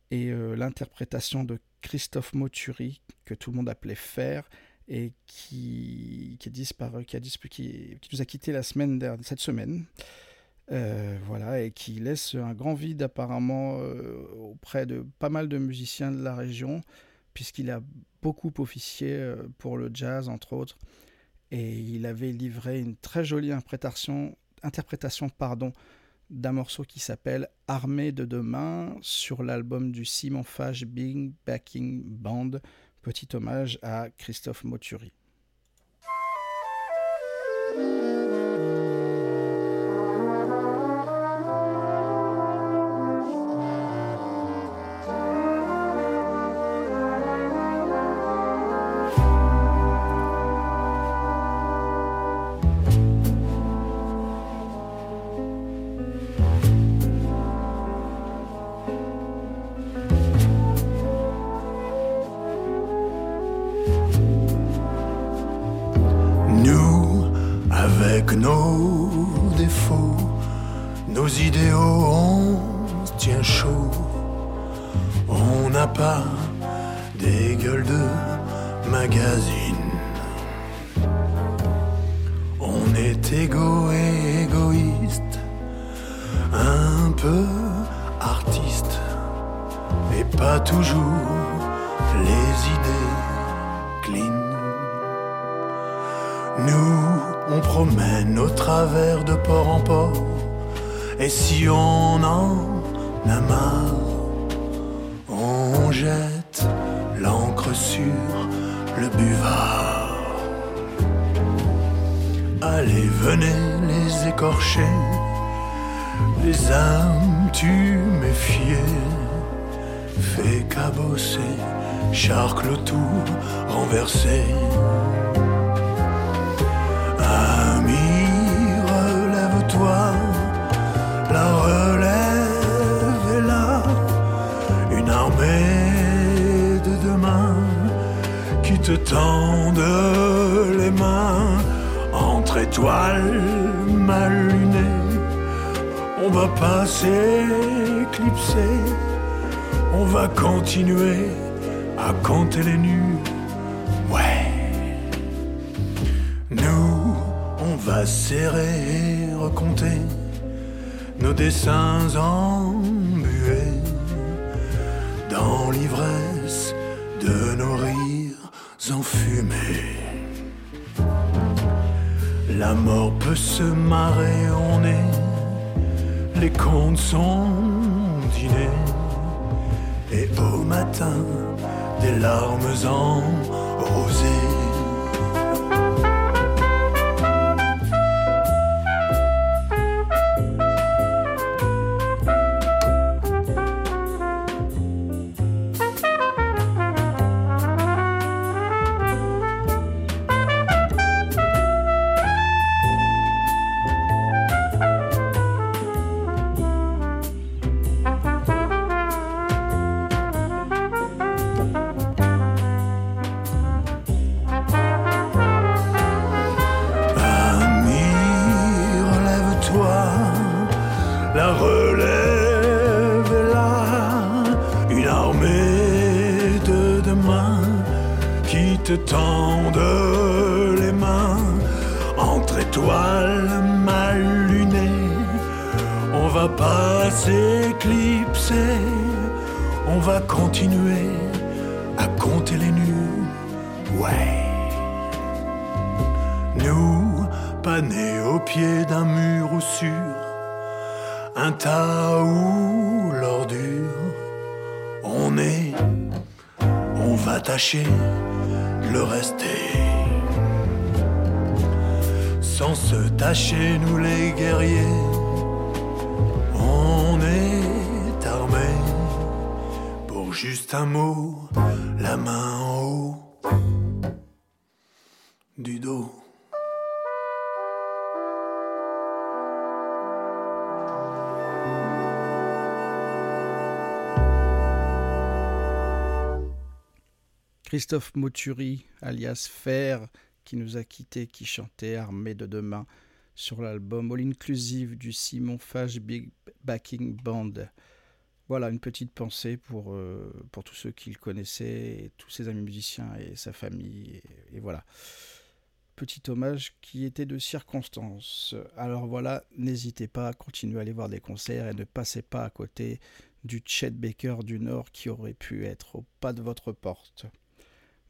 et euh, l'interprétation de Christophe Moturi, que tout le monde appelait Fer, et qui, qui, disparu, qui, a disparu, qui, nous a quitté la semaine dernière, cette semaine. Euh, voilà, et qui laisse un grand vide apparemment auprès de pas mal de musiciens de la région, puisqu'il a beaucoup officié pour le jazz, entre autres, et il avait livré une très jolie interprétation, interprétation pardon, d'un morceau qui s'appelle Armée de demain sur l'album du Simon Fage Big Backing Band. Petit hommage à Christophe Moturi. Jette l'encre sur le buvard. Allez, venez les écorcher. les âmes tu méfiais, fais cabosser, charcle le tout tendent les mains entre étoiles mal lunées. On va pas s'éclipser, on va continuer à compter les nus. Ouais. Nous, on va serrer et nos dessins embués La mort peut se marrer, on est, les comptes sont dînés, et au matin, des larmes en rosées. Juste un mot, la main en haut du dos. Christophe Moturi, alias Fer, qui nous a quittés, qui chantait Armée de demain sur l'album All Inclusive du Simon Fage Big Backing Band. Voilà une petite pensée pour, euh, tous ceux qui le connaissaient, et tous ses amis musiciens et sa famille. Et, voilà. Petit hommage qui était de circonstance. Alors voilà, n'hésitez pas à continuer à aller voir des concerts et ne passez pas à côté du Chet Baker du Nord qui aurait pu être au pas de votre porte.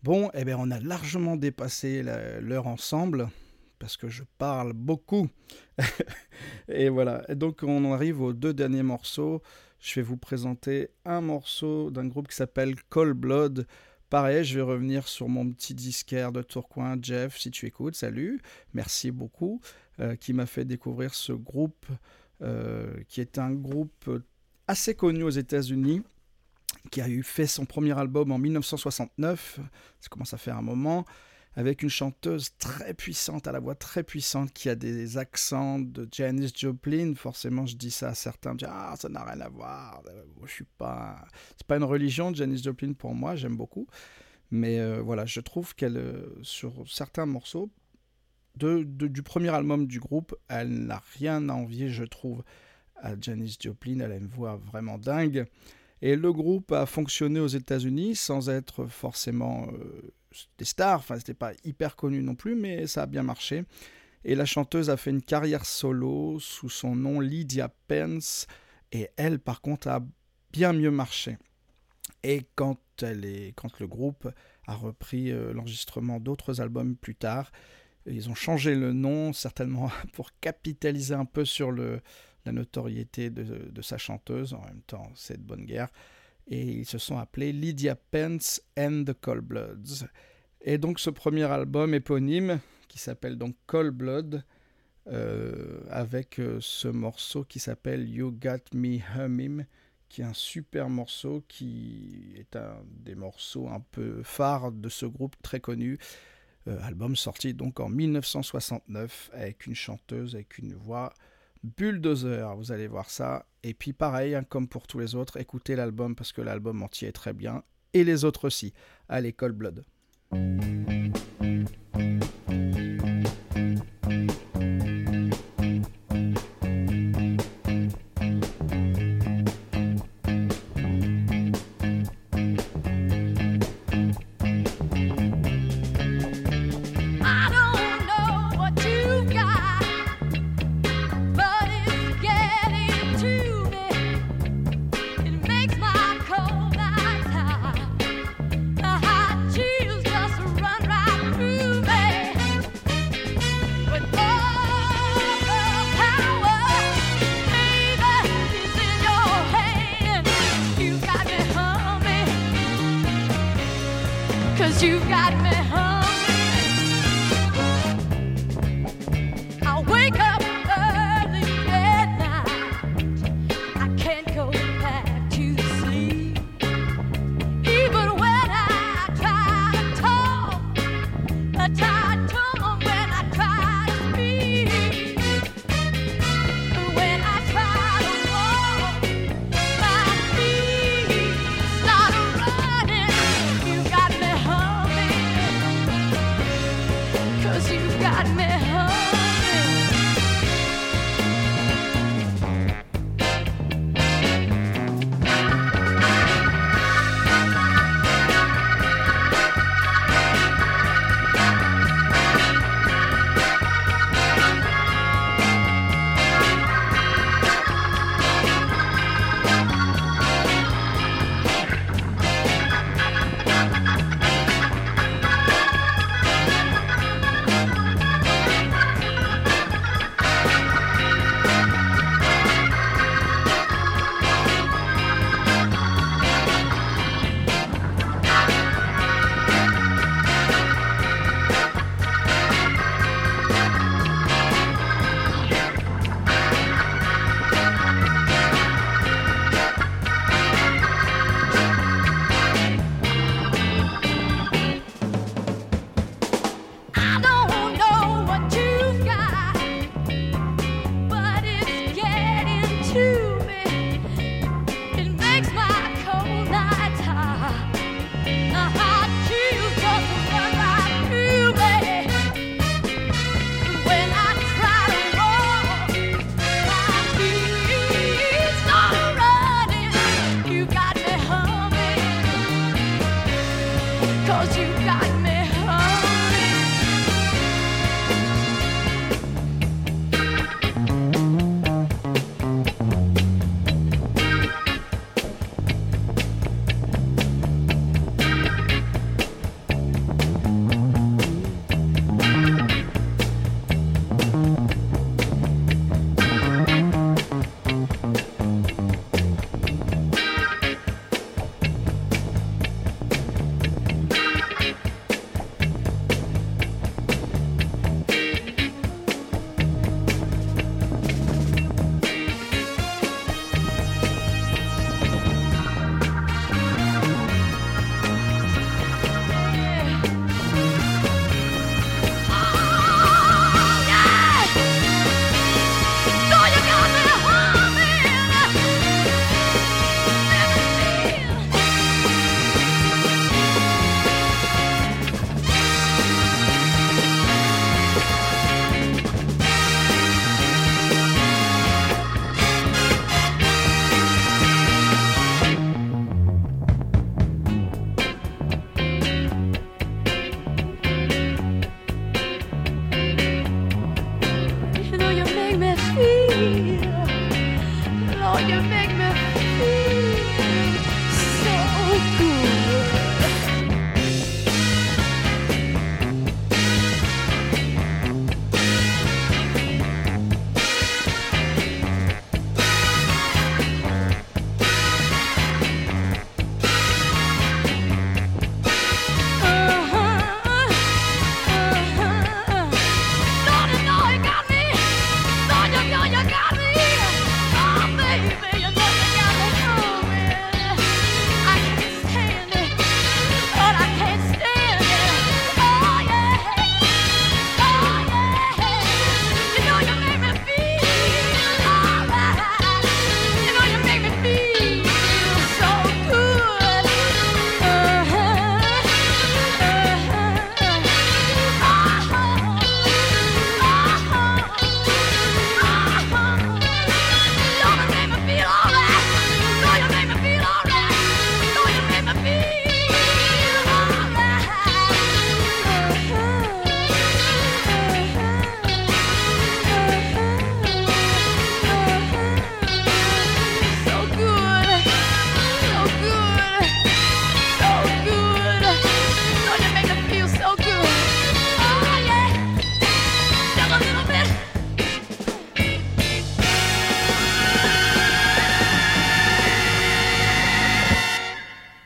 Bon, eh bien, on a largement dépassé l'heure ensemble parce que je parle beaucoup. (laughs) et voilà. Donc, on arrive aux deux derniers morceaux. Je vais vous présenter un morceau d'un groupe qui s'appelle Cold Blood. Pareil, je vais revenir sur mon petit disquaire de Tourcoing, Jeff, si tu écoutes, salut, merci beaucoup, euh, qui m'a fait découvrir ce groupe, euh, qui est un groupe assez connu aux États-Unis, qui a eu fait son premier album en 1969, ça commence à faire un moment, avec une chanteuse très puissante, à la voix très puissante, qui a des accents de Janis Joplin. Forcément, je dis ça à certains, me disent, ah ça n'a rien à voir. Euh, je suis pas, c'est pas une religion, Janis Joplin pour moi, j'aime beaucoup. Mais euh, voilà, je trouve qu'elle, euh, sur certains morceaux de, de- du premier album du groupe, elle n'a rien à envier, je trouve, à Janis Joplin. Elle a une voix vraiment dingue. Et le groupe a fonctionné aux États-Unis sans être forcément des stars. Enfin, c'était pas hyper connu non plus, mais ça a bien marché. Et la chanteuse a fait une carrière solo sous son nom Lydia Pence. Et elle, par contre, a bien mieux marché. Et quand, elle est, quand le groupe a repris euh, l'enregistrement d'autres albums plus tard, ils ont changé le nom, certainement (laughs) pour capitaliser un peu sur la notoriété de, de sa chanteuse. En même temps, c'est de bonne guerre. Et ils se sont appelés Lydia Pence and the Cold Bloods. Et donc ce premier album éponyme, qui s'appelle donc Cold Blood, euh, avec euh, ce morceau qui s'appelle You Got Me Humming, qui est un super morceau, qui est un des morceaux un peu phares de ce groupe très connu. Euh, album sorti donc en 1969 avec une chanteuse avec une voix bulldozer, vous allez voir ça. Et puis pareil, hein, comme pour tous les autres, écoutez l'album parce que l'album entier est très bien. Et les autres aussi, à l'école Blood.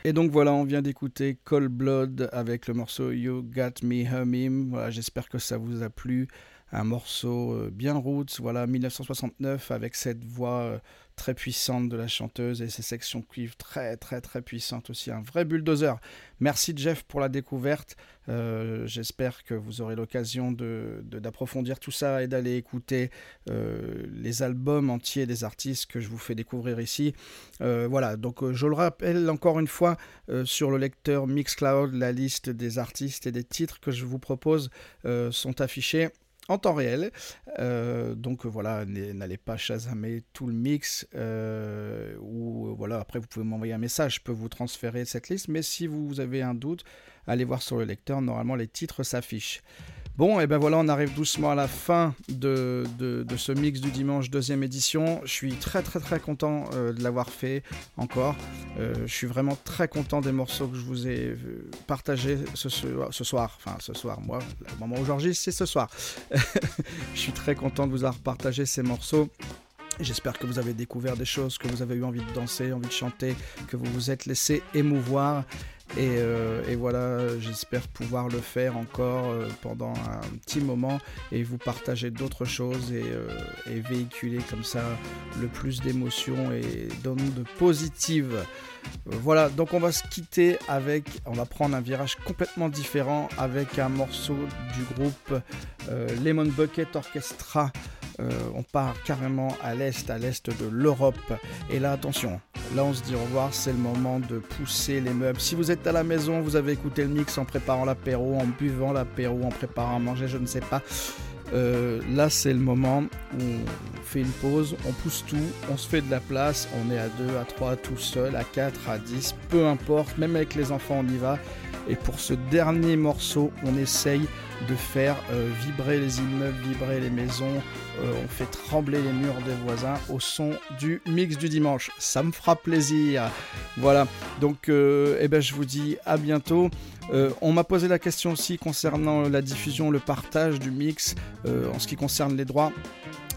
Et donc voilà, on vient d'écouter Cold Blood avec le morceau You Got Me Humming. Voilà, j'espère que ça vous a plu. Un morceau euh, bien roots, voilà, 1969 avec cette voix euh, très puissante de la chanteuse et ses sections cuivre très très très puissantes aussi, un vrai bulldozer. Merci Jeff pour la découverte. Euh, J'espère que vous aurez l'occasion d'approfondir de, d'approfondir tout ça et d'aller écouter euh, les albums entiers des artistes que je vous fais découvrir ici. Euh, voilà, donc je le rappelle encore une fois sur le lecteur Mixcloud, la liste des artistes et des titres que je vous propose sont affichés en temps réel. Euh, donc euh, voilà, n'allez pas chasamer tout le mix. euh, ou voilà, après vous pouvez m'envoyer un message, je peux vous transférer cette liste. Mais si vous avez un doute, allez voir sur le lecteur. Normalement, les titres s'affichent. Bon, et ben voilà, on arrive doucement à la fin de, ce mix du dimanche, deuxième édition. Je suis très très très content euh, de l'avoir fait encore. Euh, je suis vraiment très content des morceaux que je vous ai euh, partagés ce, ce- soir. Enfin, ce soir, moi, le moment où c'est ce soir. (laughs) je suis très content de vous avoir partagé ces morceaux. J'espère que vous avez découvert des choses, que vous avez eu envie de danser, envie de chanter, que vous vous êtes laissé émouvoir. Et, euh, et voilà, j'espère pouvoir le faire encore euh, pendant un petit moment et vous partager d'autres choses et, euh, et véhiculer comme ça le plus d'émotions et d'ondes positives. Voilà, donc on va se quitter avec, on va prendre un virage complètement différent avec un morceau du groupe Lemon Bucket Orchestra. Euh, on part carrément à l'est, à l'est de l'Europe. Et là, attention, là on se dit au revoir, c'est le moment de pousser les meubles. Si vous êtes à la maison, vous avez écouté le mix en préparant l'apéro, en buvant l'apéro, en préparant à manger, je ne sais pas. Euh, là, c'est le moment où on fait une pause, on pousse tout, on se fait de la place, on est à 2, à 3, tout seul, à 4, à 10, peu importe, même avec les enfants, on y va. Et pour ce dernier morceau, on essaye de faire euh, vibrer les immeubles, vibrer les maisons, euh, on fait trembler les murs des voisins au son du mix du dimanche. Ça me fera plaisir. Voilà, donc euh, eh ben, je vous dis à bientôt. On m'a posé la question aussi concernant la diffusion, le partage du mix en ce qui concerne les droits.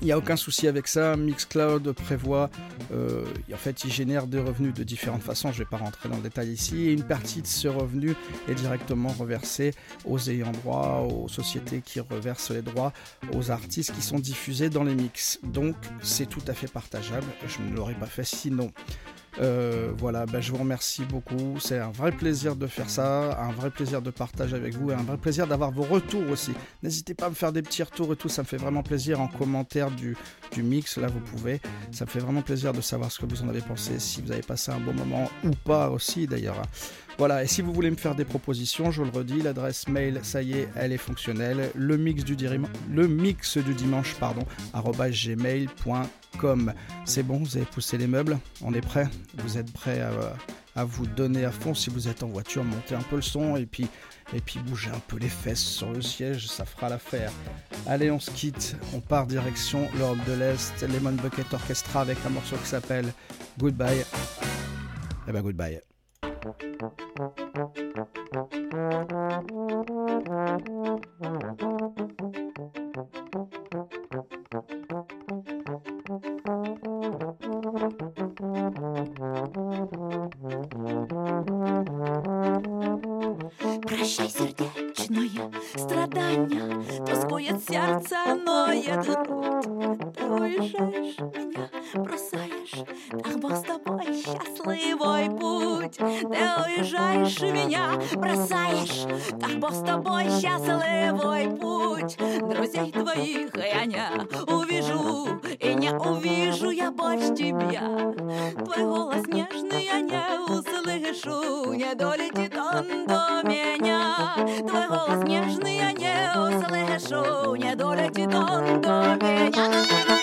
Il n'y a aucun souci avec ça. Mixcloud prévoit, en fait, il génère des revenus de différentes façons. Je ne vais pas rentrer dans le détail ici. Et une partie de ce revenu est directement reversée aux ayants droit, aux sociétés qui reversent les droits, aux artistes qui sont diffusés dans les mix. Donc, c'est tout à fait partageable. Je ne l'aurais pas fait sinon. Euh, voilà, ben, je vous remercie beaucoup. C'est un vrai plaisir de faire ça, un vrai plaisir de partager avec vous et un vrai plaisir d'avoir vos retours aussi. N'hésitez pas à me faire des petits retours et tout, ça me fait vraiment plaisir en commentaire du, du mix. Là, vous pouvez. Ça me fait vraiment plaisir de savoir ce que vous en avez pensé, si vous avez passé un bon moment ou pas aussi d'ailleurs. Voilà, et si vous voulez me faire des propositions, je vous le redis, l'adresse mail, ça y est, elle est fonctionnelle. Le mix du, dimanche, pardon, gmail.com. C'est bon, vous avez poussé les meubles, on est prêt? Vous êtes prêt à, à vous donner à fond si vous êtes en voiture, montez un peu le son et puis, et puis bougez un peu les fesses sur le siège, ça fera l'affaire. Allez, on se quitte, on part direction l'Europe de l'Est, Lemon Bucket Orchestra avec un morceau qui s'appelle Goodbye. Eh ben goodbye. Прощай, сердце сердечное страдання, тоскує серце, ноет грудь. Ты уезжаешь меня, бросаешь, ах, Бог с тобой, счастливый путь. Ты уезжаешь меня, бросаешь, ах, Бог с тобой, счастливый путь. Друзей твоих я не увижу, и не увижу я больше тебя. Твой голос нежный я не услышу, не долетит он до меня. Твой голос нежный я не услышу, не долетит он до меня.